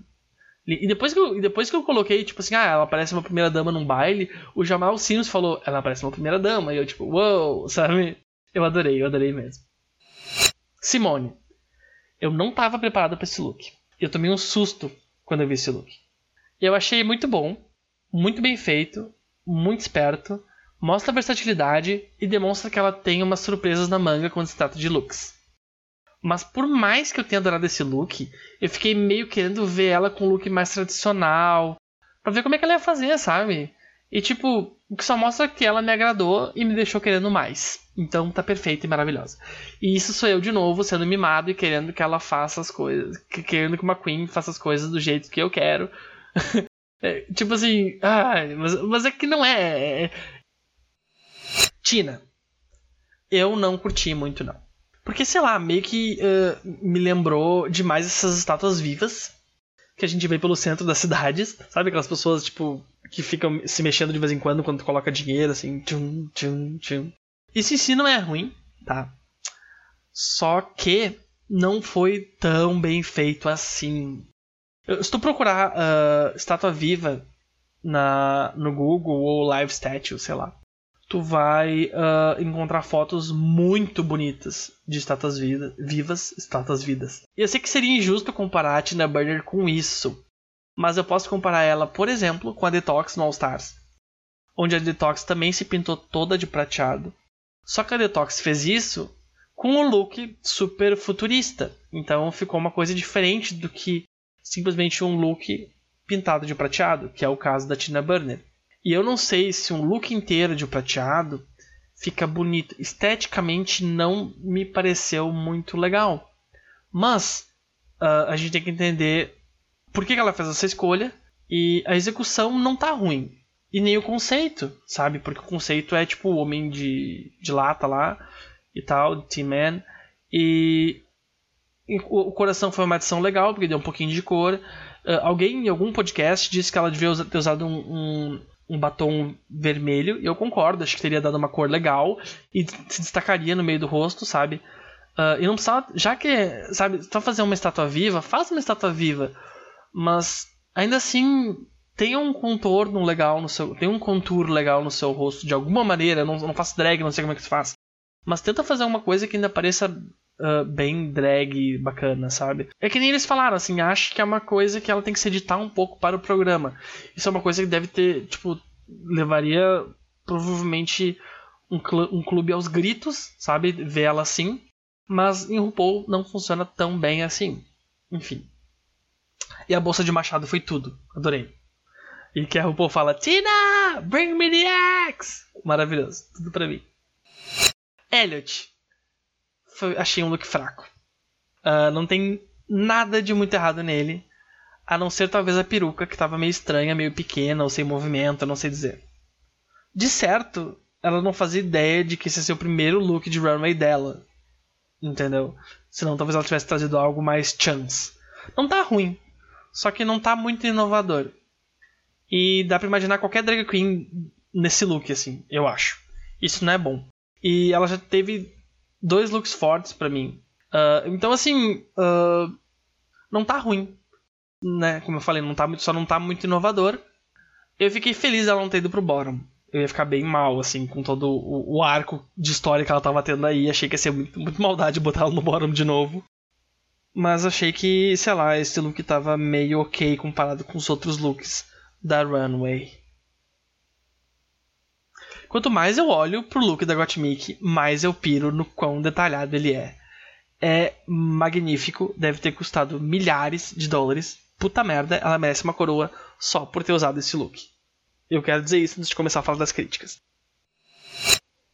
E depois que, eu, e depois que eu coloquei, tipo assim, ah, ela parece uma primeira dama num baile, o Jamal Sims falou, ela parece uma primeira dama. E eu, tipo, uou, wow, [LAUGHS] sabe? Eu adorei, eu adorei mesmo. Simone. Eu não tava preparado para esse look. Eu tomei um susto quando eu vi esse look. Eu achei muito bom, muito bem feito, muito esperto, mostra versatilidade e demonstra que ela tem umas surpresas na manga quando se trata de looks. Mas por mais que eu tenha adorado esse look, eu fiquei meio querendo ver ela com um look mais tradicional, para ver como é que ela ia fazer, sabe? E tipo, o que só mostra que ela me agradou e me deixou querendo mais. Então tá perfeita e maravilhosa. E isso sou eu de novo sendo mimado e querendo que ela faça as coisas, querendo que uma queen faça as coisas do jeito que eu quero. [LAUGHS] é, tipo assim, ai, mas, mas é que não é, é, é. Tina. Eu não curti muito não. Porque, sei lá, meio que uh, me lembrou demais essas estátuas vivas que a gente vê pelo centro das cidades. Sabe aquelas pessoas, tipo, que ficam se mexendo de vez em quando quando tu coloca dinheiro, assim. Tchum, tchum, tchum. Isso em si não é ruim, tá? Só que não foi tão bem feito assim. Se tu procurar uh, estátua viva na, no Google ou Live Statue, sei lá, tu vai uh, encontrar fotos muito bonitas de estátuas vida, vivas, estátuas vidas. E eu sei que seria injusto comparar a Tina Burner com isso, mas eu posso comparar ela, por exemplo, com a Detox no All Stars, onde a Detox também se pintou toda de prateado. Só que a Detox fez isso com um look super futurista, então ficou uma coisa diferente do que simplesmente um look pintado de prateado, que é o caso da Tina Burner. E eu não sei se um look inteiro de prateado fica bonito. Esteticamente não me pareceu muito legal. Mas uh, a gente tem que entender por que ela fez essa escolha. E a execução não tá ruim. E nem o conceito, sabe? Porque o conceito é tipo o homem de, de lata lá e tal, T-Man. E, e o, o coração foi uma adição legal, porque deu um pouquinho de cor. Uh, alguém em algum podcast disse que ela devia ter usado um, um, um batom vermelho, e eu concordo, acho que teria dado uma cor legal e se destacaria no meio do rosto, sabe? Uh, e não precisava, já que, sabe, só fazer uma estátua viva, faça uma estátua viva, mas ainda assim tenha um contorno legal no seu, tem um contour legal no seu rosto de alguma maneira, não, não faço drag, não sei como é que se faz, mas tenta fazer uma coisa que ainda pareça uh, bem drag, bacana, sabe? É que nem eles falaram, assim, acho que é uma coisa que ela tem que se editar um pouco para o programa. Isso é uma coisa que deve ter, tipo, levaria provavelmente um, cl um clube aos gritos, sabe? Ver ela assim. Mas em RuPaul não funciona tão bem assim. Enfim. E a bolsa de machado foi tudo. Adorei. E que a RuPaul fala: Tina, bring me the axe! Maravilhoso. Tudo pra mim. Elliot foi, achei um look fraco. Uh, não tem nada de muito errado nele, a não ser talvez a peruca que estava meio estranha, meio pequena ou sem movimento, não sei dizer. De certo, ela não fazia ideia de que esse ia ser o primeiro look de runway dela. Entendeu? Senão talvez ela tivesse trazido algo mais chance. Não tá ruim, só que não tá muito inovador. E dá pra imaginar qualquer drag queen nesse look, assim, eu acho. Isso não é bom. E ela já teve dois looks fortes para mim. Uh, então, assim, uh, não tá ruim. Né? Como eu falei, não tá muito, só não tá muito inovador. Eu fiquei feliz ela não ter ido pro bottom. Eu ia ficar bem mal, assim, com todo o, o arco de história que ela tava tendo aí. Achei que ia ser muito, muito maldade botar ela no bottom de novo. Mas achei que, sei lá, esse look tava meio ok comparado com os outros looks da Runway. Quanto mais eu olho pro look da Gottmik, mais eu piro no quão detalhado ele é. É magnífico, deve ter custado milhares de dólares. Puta merda, ela merece uma coroa só por ter usado esse look. Eu quero dizer isso antes de começar a falar das críticas.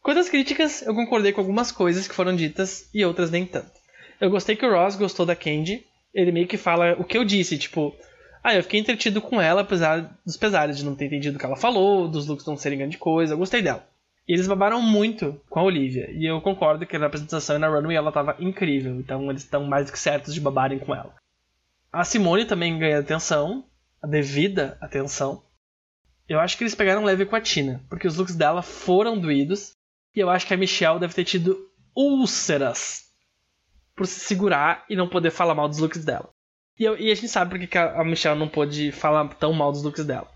Quanto às críticas, eu concordei com algumas coisas que foram ditas e outras nem tanto. Eu gostei que o Ross gostou da Candy. Ele meio que fala o que eu disse, tipo, ah, eu fiquei entretido com ela, apesar dos pesares de não ter entendido o que ela falou, dos looks não serem grande coisa. Eu gostei dela. E eles babaram muito com a Olivia. E eu concordo que na apresentação e na runway ela tava incrível. Então eles estão mais do que certos de babarem com ela. A Simone também ganha atenção, a devida atenção. Eu acho que eles pegaram leve com a Tina, porque os looks dela foram doídos. E eu acho que a Michelle deve ter tido úlceras por se segurar e não poder falar mal dos looks dela. E, eu, e a gente sabe porque que a, Michelle não pôde falar tão mal dos looks dela.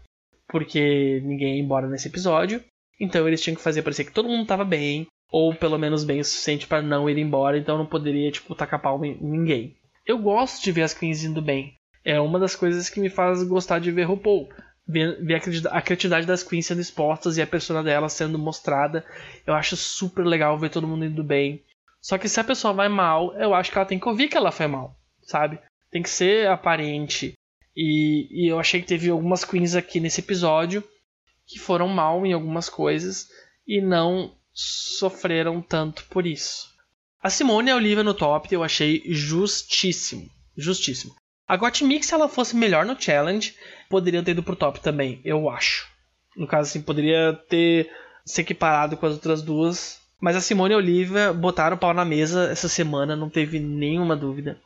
Porque ninguém ia embora nesse episódio. Então eles tinham que fazer parecer que todo mundo tava bem. Ou pelo menos bem o suficiente para não ir embora. Então não poderia, tipo, tacar pau em ninguém. Eu gosto de ver as queens indo bem. É uma das coisas que me faz gostar de ver RuPaul. Ver, ver a criatividade das queens sendo expostas e a persona delas sendo mostrada. Eu acho super legal ver todo mundo indo bem. Só que se a pessoa vai mal, eu acho que ela tem que ouvir que ela foi mal, sabe? Tem que ser aparente. E, e eu achei que teve algumas queens aqui nesse episódio que foram mal em algumas coisas e não sofreram tanto por isso. A Simone e a Olivia no top eu achei justíssimo. Justíssimo. A Gottmik, se ela fosse melhor no challenge, poderia ter ido pro top também, eu acho. No caso, assim, poderia ter se equiparado com as outras duas. Mas a Simone e a Olivia botaram o pau na mesa essa semana, não teve nenhuma dúvida.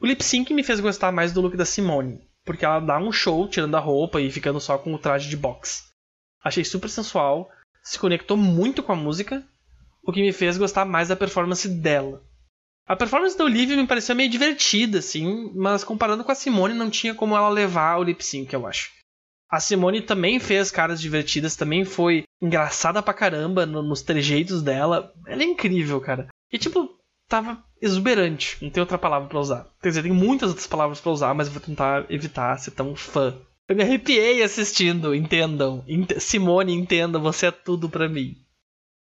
O lip sync me fez gostar mais do look da Simone, porque ela dá um show tirando a roupa e ficando só com o traje de boxe. Achei super sensual, se conectou muito com a música, o que me fez gostar mais da performance dela. A performance da Olivia me pareceu meio divertida, assim, mas comparando com a Simone não tinha como ela levar o lip sync, eu acho. A Simone também fez caras divertidas, também foi engraçada pra caramba no, nos trejeitos dela. Ela é incrível, cara. E tipo, tava exuberante, não tem outra palavra para usar. Quer dizer, tem muitas outras palavras para usar, mas vou tentar evitar ser tão fã. Eu me arrepiei assistindo, entendam. Simone, entenda, você é tudo para mim.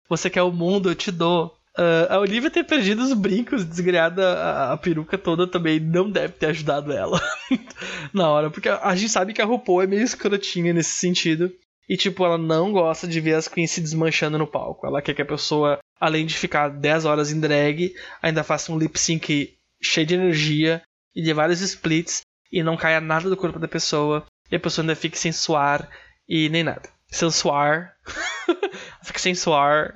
Você quer o mundo, eu te dou. Uh, a Olivia ter perdido os brincos, desgreada a, a, peruca toda também não deve ter ajudado ela [LAUGHS] na hora, porque a, a, gente sabe que a RuPaul é meio escrotinha nesse sentido. E, tipo, ela não gosta de ver as queens se desmanchando no palco. Ela quer que a pessoa, além de ficar 10 horas em drag, ainda faça um lip sync cheio de energia e de vários splits e não caia nada do corpo da pessoa e a pessoa ainda fique sem suar e nem nada. Sem suar. [LAUGHS] fica sem suar.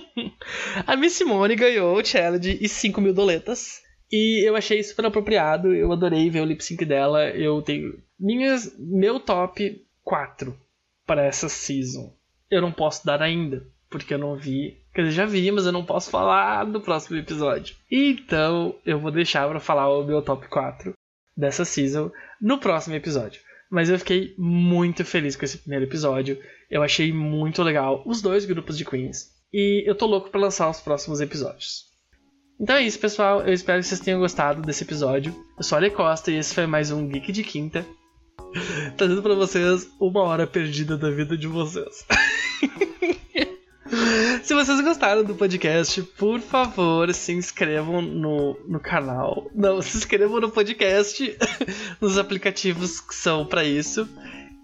[LAUGHS] a Miss Simone ganhou o challenge e 5 mil doletas. E eu achei super apropriado. Eu adorei ver o lip sync dela. Eu tenho minhas, meu top 4 para essa season. Eu não posso dar ainda, porque eu não vi. Quer dizer, já vi, mas eu não posso falar do próximo episódio. Então, eu vou deixar para falar o meu top 4 dessa season no próximo episódio. Mas eu fiquei muito feliz com esse primeiro episódio. Eu achei muito legal os dois grupos de Queens. E eu tô louco para lançar os próximos episódios. Então é isso, pessoal. Eu espero que vocês tenham gostado desse episódio. Eu sou Ale Costa e esse foi mais um Geek de Quinta. [LAUGHS] Trazendo pra vocês uma hora perdida da vida de vocês. [LAUGHS] Se vocês gostaram do podcast, por favor, se inscrevam no, no canal. Não, [LAUGHS] se inscrevam no podcast, [LAUGHS] nos aplicativos que são para isso.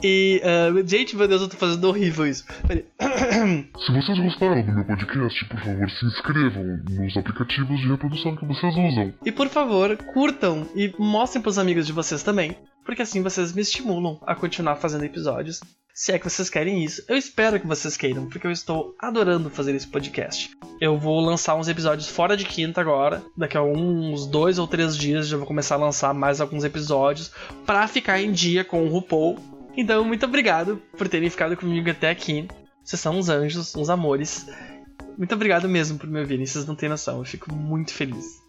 E, uh, gente, meu Deus, eu tô fazendo horrível isso. [COUGHS] Se vocês gostaram do meu podcast, por favor, se inscrevam nos aplicativos de reprodução que vocês usam. E, por favor, curtam e mostrem pros amigos de vocês também porque assim vocês me estimulam a continuar fazendo episódios. Se é que vocês querem isso, eu espero que vocês queiram, porque eu estou adorando fazer esse podcast. Eu vou lançar uns episódios fora de quinta agora, daqui a uns dois ou três dias já vou começar a lançar mais alguns episódios para ficar em dia com o RuPaul. Então, muito obrigado por terem ficado comigo até aqui. Vocês são uns anjos, uns amores. Muito obrigado mesmo por me ouvirem, vocês não têm noção, eu fico muito feliz.